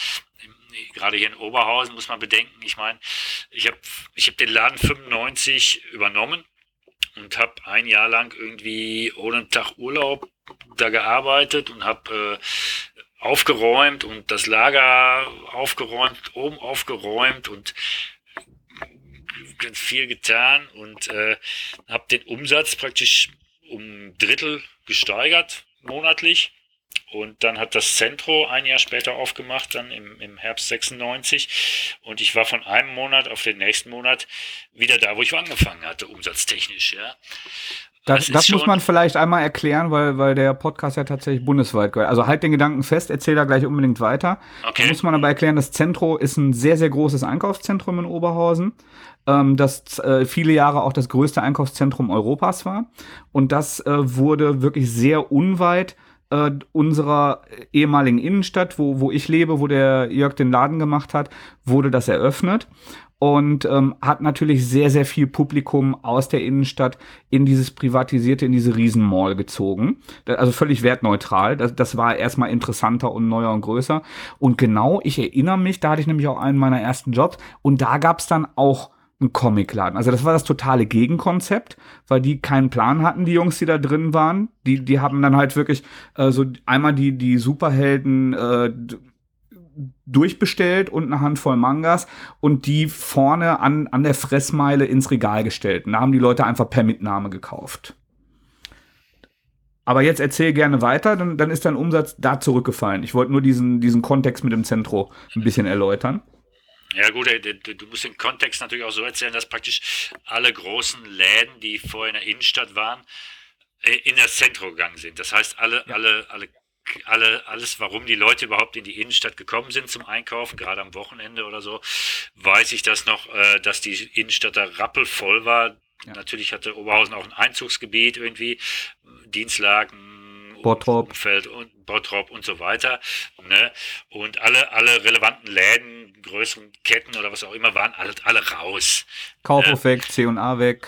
gerade hier in Oberhausen muss man bedenken, ich meine, ich habe ich hab den Laden 95 übernommen und habe ein Jahr lang irgendwie ohne einen Tag Urlaub da gearbeitet und habe äh, aufgeräumt und das Lager aufgeräumt, oben aufgeräumt und ganz viel getan und äh, habe den Umsatz praktisch um Drittel gesteigert monatlich. Und dann hat das Centro ein Jahr später aufgemacht, dann im, im Herbst 96. Und ich war von einem Monat auf den nächsten Monat wieder da, wo ich angefangen hatte, umsatztechnisch, ja. Das, das muss man vielleicht einmal erklären, weil, weil der Podcast ja tatsächlich bundesweit gehört. Also halt den Gedanken fest, erzähl da gleich unbedingt weiter. Okay. Da muss man aber erklären, das Zentro ist ein sehr, sehr großes Einkaufszentrum in Oberhausen, ähm, das äh, viele Jahre auch das größte Einkaufszentrum Europas war. Und das äh, wurde wirklich sehr unweit äh, unserer ehemaligen Innenstadt, wo, wo ich lebe, wo der Jörg den Laden gemacht hat, wurde das eröffnet und ähm, hat natürlich sehr, sehr viel Publikum aus der Innenstadt in dieses privatisierte, in diese Riesenmall gezogen. Also völlig wertneutral. Das, das war erstmal interessanter und neuer und größer. Und genau, ich erinnere mich, da hatte ich nämlich auch einen meiner ersten Jobs und da gab's dann auch einen Comicladen. Also das war das totale Gegenkonzept, weil die keinen Plan hatten, die Jungs, die da drin waren. Die, die haben dann halt wirklich äh, so einmal die, die Superhelden äh, durchbestellt und eine Handvoll Mangas und die vorne an, an der Fressmeile ins Regal gestellt. Und da haben die Leute einfach per Mitnahme gekauft. Aber jetzt erzähl gerne weiter, dann, dann ist dein Umsatz da zurückgefallen. Ich wollte nur diesen, diesen Kontext mit dem Zentro ein bisschen erläutern. Ja gut, du musst den Kontext natürlich auch so erzählen, dass praktisch alle großen Läden, die vorher in der Innenstadt waren, äh, in das Zentrum gegangen sind. Das heißt, alle, ja. alle, alle alle, alles, warum die Leute überhaupt in die Innenstadt gekommen sind zum Einkaufen, gerade am Wochenende oder so, weiß ich das noch, äh, dass die Innenstadt da rappelvoll war. Ja. Natürlich hatte Oberhausen auch ein Einzugsgebiet irgendwie, Dienstlagen, Bottrop. Umfeld und Bottrop und so weiter. Ne? Und alle, alle relevanten Läden, größeren Ketten oder was auch immer, waren alle, alle raus. Kaufhof ne? weg, C&A weg.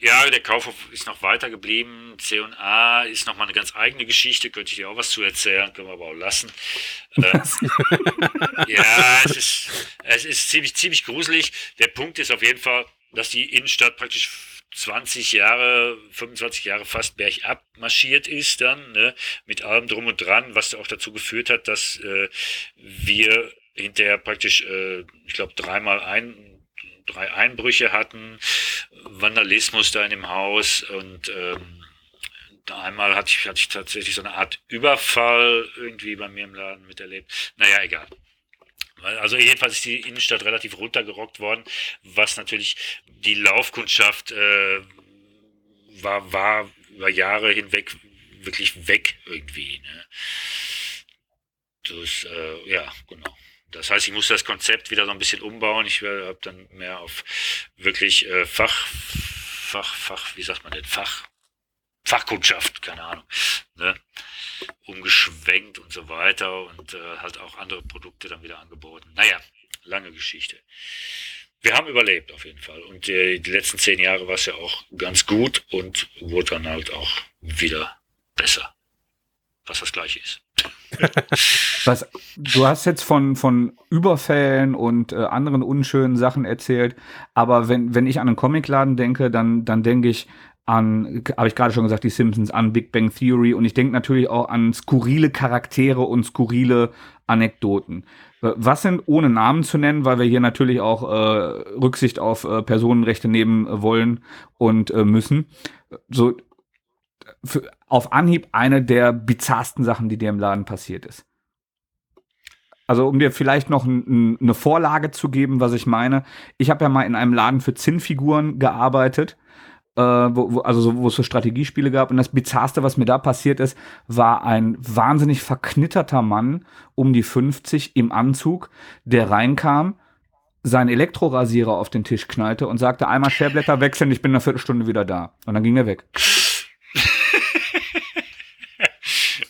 Ja, der Kaufhof ist noch weiter geblieben. C&A ist nochmal eine ganz eigene Geschichte. Könnte ich dir auch was zu erzählen, können wir aber auch lassen. Äh, ja, es ist, es ist ziemlich, ziemlich gruselig. Der Punkt ist auf jeden Fall, dass die Innenstadt praktisch 20 Jahre, 25 Jahre fast bergab marschiert ist dann, ne, mit allem drum und dran, was auch dazu geführt hat, dass äh, wir hinterher praktisch, äh, ich glaube, dreimal ein, drei Einbrüche hatten, Vandalismus da in dem Haus und ähm, einmal hatte ich, hatte ich tatsächlich so eine Art Überfall irgendwie bei mir im Laden miterlebt. Naja, egal. Also jedenfalls ist die Innenstadt relativ runtergerockt worden, was natürlich die Laufkundschaft äh, war, war über Jahre hinweg wirklich weg irgendwie. Ne? Das, äh, ja, genau. Das heißt, ich muss das Konzept wieder so ein bisschen umbauen. Ich habe dann mehr auf wirklich äh, Fach, Fach, Fach, wie sagt man denn, Fach, Fachkundschaft, keine Ahnung, ne? Umgeschwenkt und so weiter und äh, halt auch andere Produkte dann wieder angeboten. Naja, lange Geschichte. Wir haben überlebt auf jeden Fall und äh, die letzten zehn Jahre war es ja auch ganz gut und wurde dann halt auch wieder besser, was das gleiche ist. Was, du hast jetzt von, von Überfällen und äh, anderen unschönen Sachen erzählt, aber wenn, wenn ich an einen Comicladen denke, dann, dann denke ich an, habe ich gerade schon gesagt, die Simpsons, an Big Bang Theory und ich denke natürlich auch an skurrile Charaktere und skurrile Anekdoten. Was sind, ohne Namen zu nennen, weil wir hier natürlich auch äh, Rücksicht auf äh, Personenrechte nehmen wollen und äh, müssen, so für, auf Anhieb eine der bizarrsten Sachen, die dir im Laden passiert ist? Also um dir vielleicht noch ein, eine Vorlage zu geben, was ich meine. Ich habe ja mal in einem Laden für Zinnfiguren gearbeitet, äh, wo, wo, also so, wo es so Strategiespiele gab. Und das Bizarrste, was mir da passiert ist, war ein wahnsinnig verknitterter Mann um die 50 im Anzug, der reinkam, seinen Elektrorasierer auf den Tisch knallte und sagte, einmal Scherblätter wechseln, ich bin in einer Viertelstunde wieder da. Und dann ging er weg.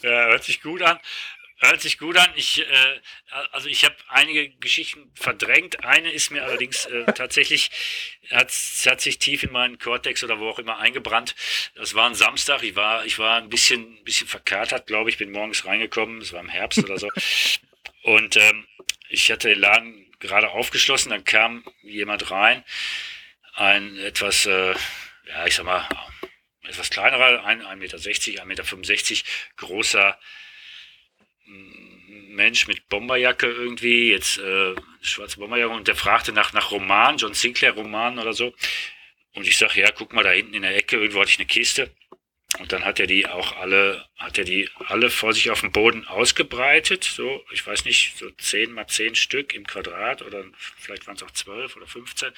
ja, hört sich gut an. Hört sich gut an. Ich, äh, also ich habe einige Geschichten verdrängt. Eine ist mir allerdings äh, tatsächlich, hat, hat sich tief in meinen Cortex oder wo auch immer eingebrannt. Das war ein Samstag. Ich war, ich war ein bisschen, ein bisschen verkatert, glaube ich. Bin morgens reingekommen. Es war im Herbst oder so. Und ähm, ich hatte den Laden gerade aufgeschlossen. Dann kam jemand rein. Ein etwas, äh, ja, ich sag mal, etwas kleinerer, 1,60 Meter, 1,65 Meter großer Mensch mit Bomberjacke irgendwie, jetzt äh, schwarze Bomberjacke, und der fragte nach, nach Roman, John Sinclair Roman oder so. Und ich sage, ja, guck mal da hinten in der Ecke, irgendwo hatte ich eine Kiste. Und dann hat er die auch alle, hat er die alle vor sich auf dem Boden ausgebreitet, so, ich weiß nicht, so 10 mal 10 Stück im Quadrat oder vielleicht waren es auch 12 oder 15.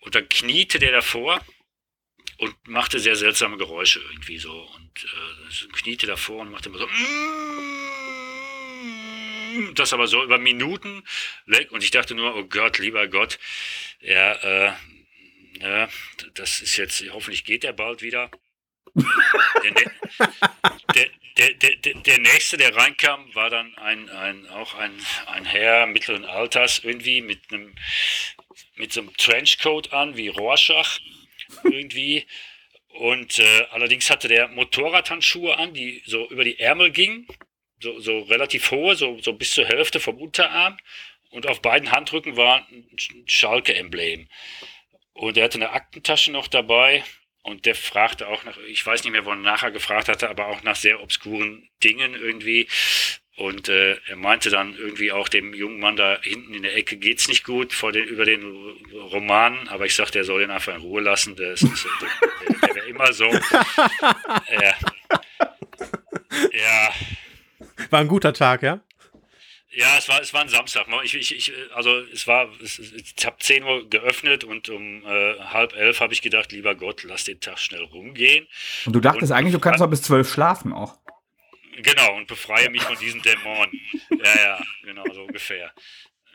Und dann kniete der davor und machte sehr seltsame Geräusche irgendwie so und äh, kniete davor und machte immer so das aber so über Minuten weg und ich dachte nur, oh Gott, lieber Gott, ja, äh, ja, das ist jetzt, hoffentlich geht er bald wieder. der, der, der, der, der nächste, der reinkam, war dann ein, ein, auch ein, ein Herr mittleren Alters, irgendwie mit einem mit so einem Trenchcoat an, wie Rorschach, irgendwie. Und äh, allerdings hatte der Motorradhandschuhe an, die so über die Ärmel gingen so, so relativ hohe, so, so bis zur Hälfte vom Unterarm. Und auf beiden Handrücken war ein Schalke-Emblem. Und er hatte eine Aktentasche noch dabei. Und der fragte auch nach, ich weiß nicht mehr, wo er nachher gefragt hatte, aber auch nach sehr obskuren Dingen irgendwie. Und äh, er meinte dann irgendwie auch dem jungen Mann da hinten in der Ecke geht's nicht gut vor den, über den Roman, aber ich sagte, er soll ihn einfach in Ruhe lassen. Der, ist, der, der, der wäre immer so. äh, ja. War ein guter Tag, ja? Ja, es war, es war ein Samstag. Ich, ich, ich, also es war, ich habe 10 Uhr geöffnet und um äh, halb elf habe ich gedacht, lieber Gott, lass den Tag schnell rumgehen. Und du dachtest und eigentlich, du kannst doch bis zwölf schlafen auch. Genau, und befreie mich von diesen Dämonen. Ja, ja, genau, so ungefähr.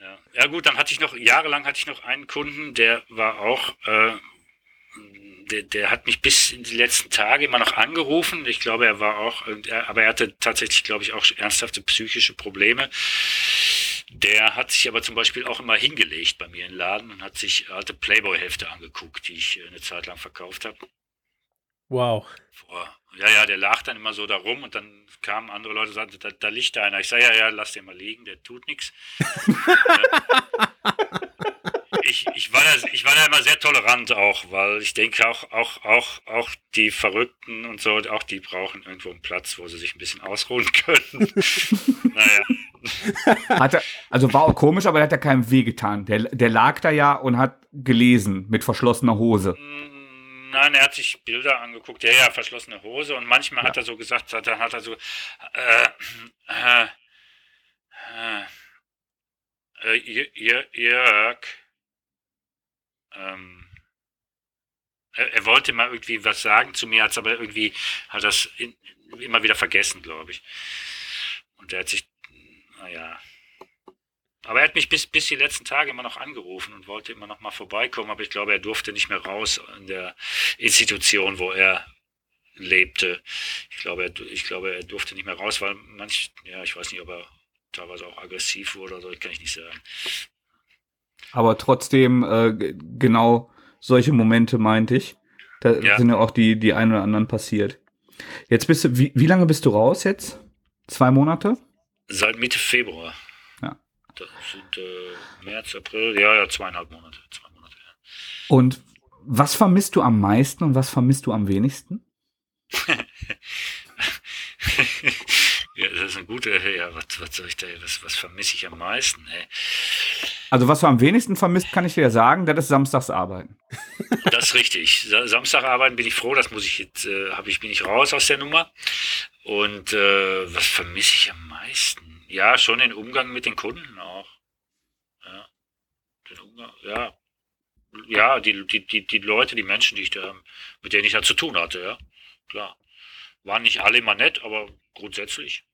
Ja. ja gut, dann hatte ich noch, jahrelang hatte ich noch einen Kunden, der war auch äh, der, der hat mich bis in die letzten Tage immer noch angerufen. Ich glaube, er war auch, aber er hatte tatsächlich, glaube ich, auch ernsthafte psychische Probleme. Der hat sich aber zum Beispiel auch immer hingelegt bei mir im Laden und hat sich alte Playboy-Hefte angeguckt, die ich eine Zeit lang verkauft habe. Wow. Ja, ja, der lag dann immer so da rum und dann kamen andere Leute und sagten, da, da liegt einer. Ich sage, ja, ja, lass den mal liegen, der tut nichts. ich, ich, war da, ich war da immer sehr tolerant auch, weil ich denke auch, auch, auch, auch die Verrückten und so, auch die brauchen irgendwo einen Platz, wo sie sich ein bisschen ausruhen können. naja. Hat er, also war auch komisch, aber er hat ja keinem wehgetan. Der, der lag da ja und hat gelesen mit verschlossener Hose. Nein, er hat sich Bilder angeguckt. Ja, ja, verschlossene Hose. Und manchmal ja. hat er so gesagt, dann hat er so, äh, äh, äh, äh Jörg, ähm, er, er, wollte mal irgendwie was sagen zu mir, hat aber irgendwie, hat das in, immer wieder vergessen, glaube ich. Und er hat sich, naja. Aber er hat mich bis, bis die letzten Tage immer noch angerufen und wollte immer noch mal vorbeikommen, aber ich glaube, er durfte nicht mehr raus in der Institution, wo er lebte. Ich glaube, er, ich glaube, er durfte nicht mehr raus, weil manch, ja, ich weiß nicht, ob er teilweise auch aggressiv wurde oder so, kann ich nicht sagen. Aber trotzdem, äh, genau solche Momente meinte ich. Da ja. sind ja auch die, die ein oder anderen passiert. Jetzt bist du, wie, wie lange bist du raus jetzt? Zwei Monate? Seit Mitte Februar. Ja. Das sind äh, März, April, ja, ja, zweieinhalb Monate. Zwei Monate ja. Und was vermisst du am meisten und was vermisst du am wenigsten? ja, das ist eine gute, ja, was, was soll ich da, was, was vermisse ich am meisten, ey? Also was du am wenigsten vermisst, kann ich dir sagen, das ist Samstagsarbeiten. Das ist richtig. Samstagarbeiten bin ich froh, das muss ich jetzt, äh, ich, bin ich raus aus der Nummer. Und äh, was vermisse ich am meisten? ja, schon den Umgang mit den Kunden auch. Ja. Den Umgang, ja. Ja, die, die, die, die Leute, die Menschen, die ich da, mit denen ich da zu tun hatte, ja. Klar. Waren nicht alle immer nett, aber grundsätzlich.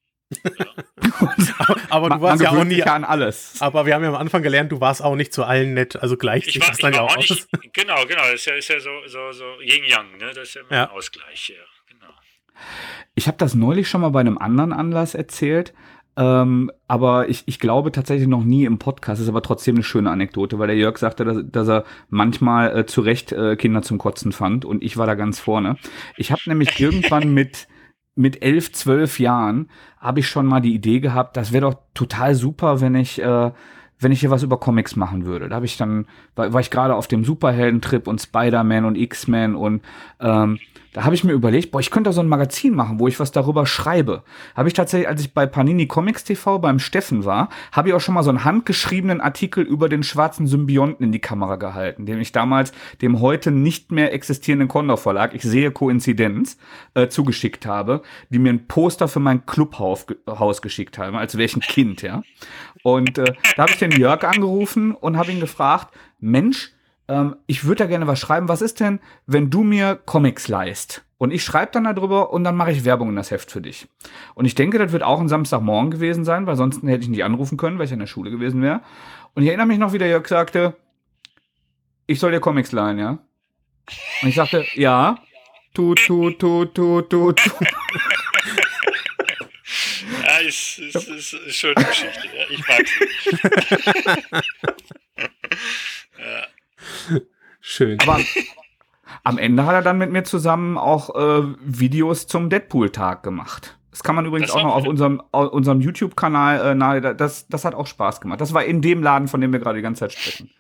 Aber du warst ja auch nie an alles. Aber wir haben ja am Anfang gelernt, du warst auch nicht zu allen nett, also gleich ich war, das dann ja auch, auch nicht, Genau, genau, das ist ja, ist ja so, so, so Yin-Yang, ne? Das ist ja immer ja. ein Ausgleich, ja, genau. Ich habe das neulich schon mal bei einem anderen Anlass erzählt. Ähm, aber ich, ich glaube tatsächlich noch nie im Podcast, ist aber trotzdem eine schöne Anekdote, weil der Jörg sagte, dass, dass er manchmal äh, zu Recht äh, Kinder zum Kotzen fand und ich war da ganz vorne. Ich habe nämlich irgendwann mit mit elf, zwölf Jahren habe ich schon mal die Idee gehabt, das wäre doch total super, wenn ich äh, wenn ich hier was über Comics machen würde. Da habe ich dann, war, war ich gerade auf dem Superhelden-Trip und Spider-Man und X-Men und ähm, da habe ich mir überlegt, boah, ich könnte da so ein Magazin machen, wo ich was darüber schreibe. Habe ich tatsächlich, als ich bei Panini Comics TV beim Steffen war, habe ich auch schon mal so einen handgeschriebenen Artikel über den schwarzen Symbionten in die Kamera gehalten, den ich damals dem heute nicht mehr existierenden Condor Verlag, ich sehe Koinzidenz, äh, zugeschickt habe, die mir ein Poster für mein Clubhaus geschickt haben, als wäre ein Kind, ja. Und äh, da habe ich den Jörg angerufen und habe ihn gefragt, Mensch, ähm, ich würde da gerne was schreiben. Was ist denn, wenn du mir Comics leist? Und ich schreibe dann darüber und dann mache ich Werbung in das Heft für dich. Und ich denke, das wird auch ein Samstagmorgen gewesen sein, weil sonst hätte ich nicht anrufen können, weil ich in der Schule gewesen wäre. Und ich erinnere mich noch, wie der Jörg sagte, ich soll dir Comics leihen, ja? Und ich sagte, ja. Tu, tu, tu, tu, tu, tu. Ja, ist, ist, ist, ist schon eine Geschichte. Ja. Ich mag sie. Schön. Aber am Ende hat er dann mit mir zusammen auch äh, Videos zum Deadpool-Tag gemacht. Das kann man übrigens auch noch auf unserem, unserem YouTube-Kanal äh, nahe. Das, das hat auch Spaß gemacht. Das war in dem Laden, von dem wir gerade die ganze Zeit sprechen.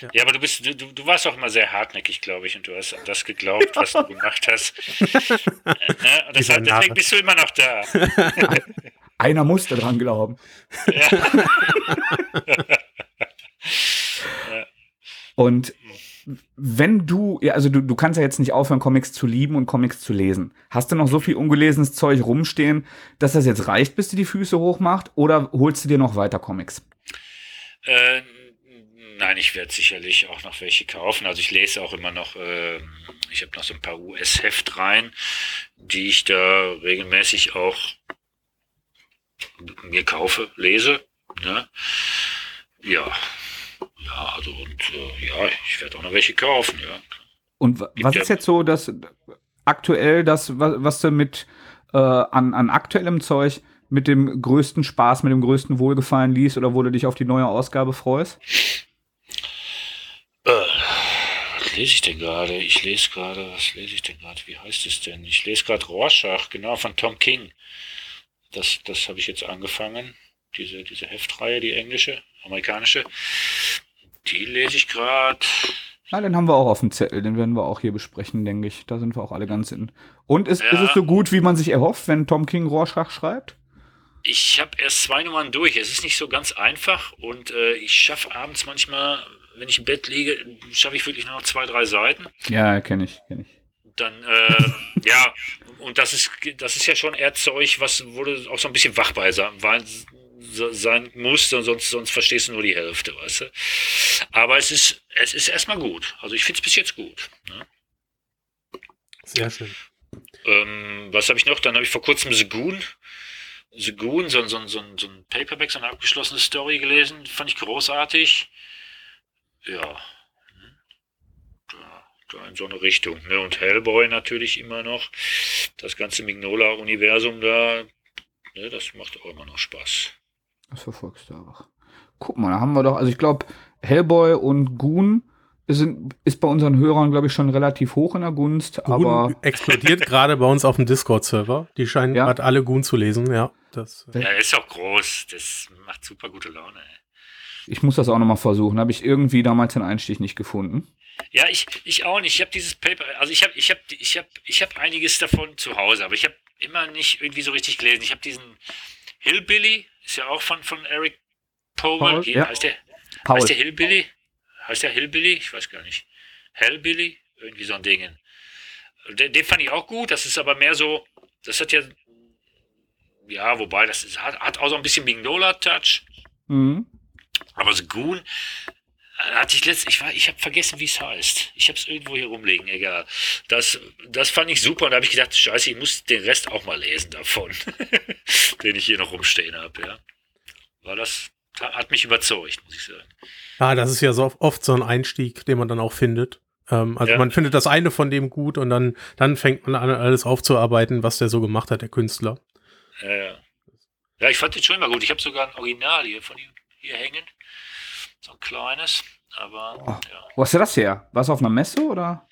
Ja. ja, aber du bist, du, du warst auch immer sehr hartnäckig, glaube ich, und du hast an das geglaubt, was du gemacht hast. ja, und deshalb, deswegen bist du immer noch da. Einer musste dran glauben. Ja. Und wenn du, ja, also du, du kannst ja jetzt nicht aufhören, Comics zu lieben und Comics zu lesen. Hast du noch so viel ungelesenes Zeug rumstehen, dass das jetzt reicht, bis du die Füße hochmacht, oder holst du dir noch weiter Comics? Äh, nein, ich werde sicherlich auch noch welche kaufen. Also ich lese auch immer noch, äh, ich habe noch so ein paar US-Heft rein, die ich da regelmäßig auch mir kaufe, lese. Ne? Ja, ja, also und äh, ja, ich werde auch noch welche kaufen, ja. Und Gibt was ist jetzt so das aktuell das, was, was du mit äh, an, an aktuellem Zeug mit dem größten Spaß, mit dem größten Wohlgefallen liest oder wo du dich auf die neue Ausgabe freust? Äh, was lese ich denn gerade? Ich lese gerade, was lese ich denn gerade? Wie heißt es denn? Ich lese gerade Rorschach, genau, von Tom King. Das, das habe ich jetzt angefangen. Diese, diese Heftreihe, die englische, amerikanische. Die lese ich gerade. Ja, den haben wir auch auf dem Zettel, den werden wir auch hier besprechen, denke ich. Da sind wir auch alle ganz in. Und ist, ja. ist es so gut, wie man sich erhofft, wenn Tom King Rorschach schreibt? Ich habe erst zwei Nummern durch. Es ist nicht so ganz einfach und äh, ich schaffe abends manchmal, wenn ich im Bett liege, schaffe ich wirklich nur noch zwei, drei Seiten. Ja, kenne ich, kenne ich. Dann, äh, ja, und das ist, das ist ja schon eher Zeug, was wurde auch so ein bisschen wach bei sein, sein muss, sonst, sonst verstehst du nur die Hälfte, weißt du. Aber es ist, es ist erstmal gut. Also ich finde es bis jetzt gut. Ne? Sehr schön. Ähm, was habe ich noch? Dann habe ich vor kurzem The Goon. The Goon, so, so, so, so ein Paperback, so eine abgeschlossene Story gelesen. Fand ich großartig. Ja. Da, da in so eine Richtung. Ne? Und Hellboy natürlich immer noch. Das ganze Mignola-Universum da. Ne? Das macht auch immer noch Spaß. Das verfolgst du einfach. Guck mal, da haben wir doch, also ich glaube, Hellboy und Goon sind, ist bei unseren Hörern, glaube ich, schon relativ hoch in der Gunst, Goon aber. explodiert gerade bei uns auf dem Discord-Server. Die scheinen ja. gerade alle Goon zu lesen, ja. Das, ja, ist auch groß. Das macht super gute Laune. Ich muss das auch nochmal versuchen. Habe ich irgendwie damals den Einstich nicht gefunden. Ja, ich, ich auch nicht. Ich habe dieses Paper, also ich habe ich hab, ich hab, ich hab einiges davon zu Hause, aber ich habe immer nicht irgendwie so richtig gelesen. Ich habe diesen Hillbilly, ist ja auch von, von Eric Powell. Paul, ja. heißt, der, Paul. heißt der Hillbilly? Heißt der Hillbilly? Ich weiß gar nicht. Hellbilly? Irgendwie so ein Ding. Den, den fand ich auch gut. Das ist aber mehr so, das hat ja ja, wobei das ist, hat, hat auch so ein bisschen Mignola-Touch. Mhm. Aber so Goon hatte ich letztens, ich war, ich habe vergessen, wie es heißt. Ich habe es irgendwo hier rumliegen, egal. Das, das fand ich super und da habe ich gedacht, scheiße, ich muss den Rest auch mal lesen davon, den ich hier noch rumstehen habe, ja. War das, hat mich überzeugt, muss ich sagen. Ja, das ist ja so oft so ein Einstieg, den man dann auch findet. Ähm, also Ja. man findet das eine von dem gut und dann, dann fängt man an, alles aufzuarbeiten, was der so gemacht hat, der Künstler. Ja, ja. ja, ich fand den schon immer gut. Ich habe sogar ein Original hier von ihm hier hängen. So ein kleines, aber Oh. ja. Wo hast du das her? Warst du auf einer Messe oder?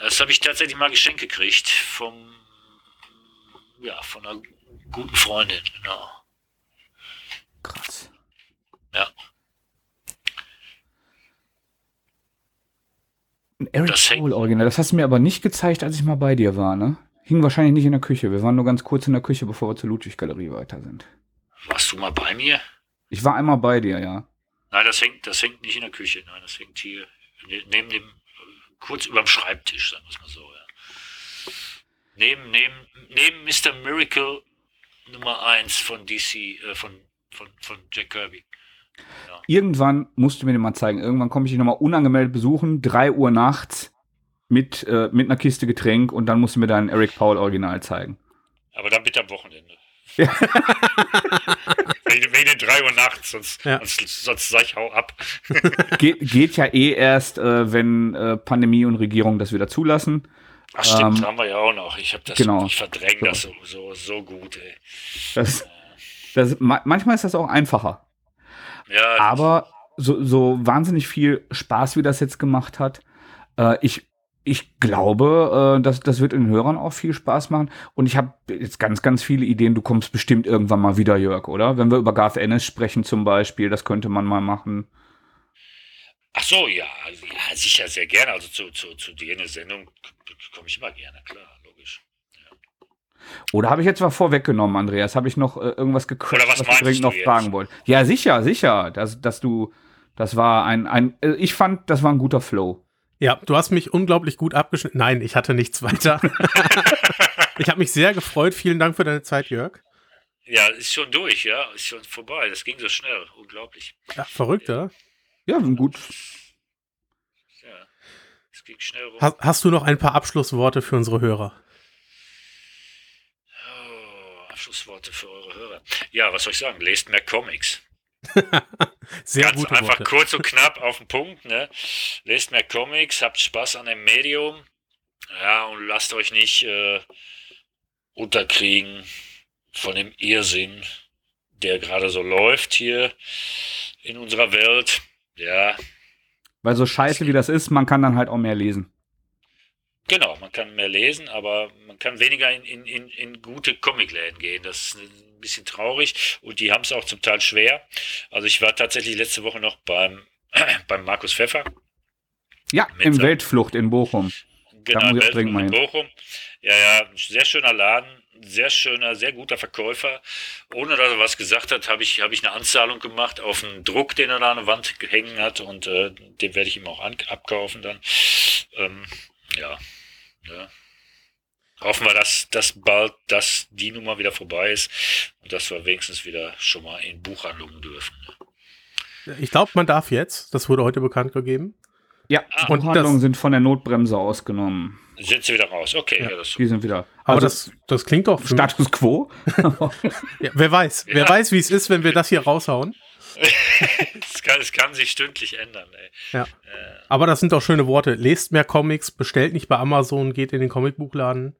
Das habe ich tatsächlich mal geschenkt gekriegt vom, ja, von einer guten Freundin, genau. Krass. Ja. Ein Eric Das Cole Original. Das hast du mir aber nicht gezeigt, als ich mal bei dir war, ne? Hing wahrscheinlich nicht in der Küche. Wir waren nur ganz kurz in der Küche, bevor wir zur Ludwig-Galerie weiter sind. Warst du mal bei mir? Ich war einmal bei dir, ja. Nein, das hängt, das hängt nicht in der Küche. Nein, das hängt hier ne- neben dem, kurz überm Schreibtisch, sagen wir es mal so. Ja. Neben, neben, neben Mr. Miracle Nummer 1 von DC, äh, von, von, von Jack Kirby. Irgendwann musst du mir den mal zeigen. Irgendwann komme ich dich nochmal unangemeldet besuchen, 3 Uhr nachts mit, äh, mit einer Kiste Getränk und dann musst du mir dein Eric Paul Original zeigen. Aber dann bitte am Wochenende. Ja. wegen, wegen den 3 Uhr nachts, sonst, Ja. sonst, sonst sag ich hau ab. Ge geht ja eh erst, äh, wenn äh, Pandemie und Regierung das wieder zulassen. Ach stimmt, Ähm, haben wir ja auch noch. Ich habe das, genau. ich verdränge So. das so, so, so gut, ey. Das, das, ma manchmal ist das auch einfacher. Ja, Aber so, so wahnsinnig viel Spaß, wie das jetzt gemacht hat, äh, ich, ich glaube, äh, dass, das wird den Hörern auch viel Spaß machen. Und ich habe jetzt ganz, ganz viele Ideen. Du kommst bestimmt irgendwann mal wieder, Jörg, oder? Wenn wir über Garth Ennis sprechen zum Beispiel, das könnte man mal machen. Ach so, ja, ja, sicher, sehr gerne. Also zu, zu, zu dir in der Sendung komme ich immer gerne, klar, logisch. Oder habe ich jetzt was vorweggenommen, Andreas? Habe ich noch äh, irgendwas Oder was ich meinst dringend du noch jetzt? fragen wollte? Ja, sicher, sicher. Dass, dass du, das war ein, ein, äh, ich fand, das war ein guter Flow. Ja, du hast mich unglaublich gut abgeschnitten. Nein, ich hatte nichts weiter. ich habe mich sehr gefreut. Vielen Dank für deine Zeit, Jörg. Ja, ist schon durch, ja, ist schon vorbei. Das ging so schnell, unglaublich. Ja, verrückt, oder? Ja, gut. Ja, es ging schnell rum. Hast, hast du noch ein paar Abschlussworte für unsere Hörer? Oh, Abschlussworte für eure Hörer. Ja, was soll ich sagen? Lest mehr Comics. Sehr Ganz gute einfach Worte. kurz und knapp auf den Punkt. Ne? Lest mehr Comics, habt Spaß an dem Medium. Ja, und lasst euch nicht äh, unterkriegen von dem Irrsinn, der gerade so läuft hier in unserer Welt. Ja, Weil so scheiße wie das ist, man kann dann halt auch mehr lesen. genau, man kann mehr lesen, aber man kann weniger in, in, in, in gute Comicläden gehen. Das ist ein bisschen traurig und die haben es auch zum Teil schwer. Also ich war tatsächlich letzte Woche noch beim, beim Markus Pfeffer. Ja, im Weltflucht in Bochum. Genau, mal in Bochum. Ja, ja, sehr schöner Laden, sehr schöner, sehr guter Verkäufer. Ohne dass er was gesagt hat, habe ich, habe ich eine Anzahlung gemacht auf einen Druck, den er da an der Wand gehängt hat und äh, den werde ich ihm auch an, abkaufen dann. Ähm, ja, ja. Hoffen wir, dass, dass bald dass die Nummer wieder vorbei ist und dass wir wenigstens wieder schon mal in Buchhandlungen dürfen. Ich glaube, man darf jetzt. Das wurde heute bekannt gegeben. Ja, Ah. Und Buchhandlungen sind von der Notbremse ausgenommen. Sind sie wieder raus? Okay, Ja. ja, das Die sind wieder. Aber Also, das, das klingt doch. Status quo. ja, wer weiß. Wer weiß, wie es ist, wenn wir das hier raushauen. es, kann, es kann sich stündlich ändern. Ey. Ja. Äh, Aber das sind doch schöne Worte. Lest mehr Comics, bestellt nicht bei Amazon, geht in den Comicbuchladen.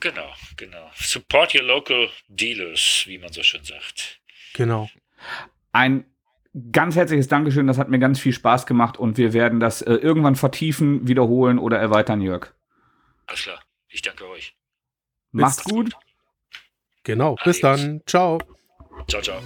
Genau, genau. Support your local dealers, wie man so schön sagt. Genau. Ein ganz herzliches Dankeschön. Das hat mir ganz viel Spaß gemacht und wir werden das äh, irgendwann vertiefen, wiederholen oder erweitern, Jörg. Alles klar. Ich danke euch. Macht's gut. Genau. Bis Adios. dann. Ciao. Ciao, ciao.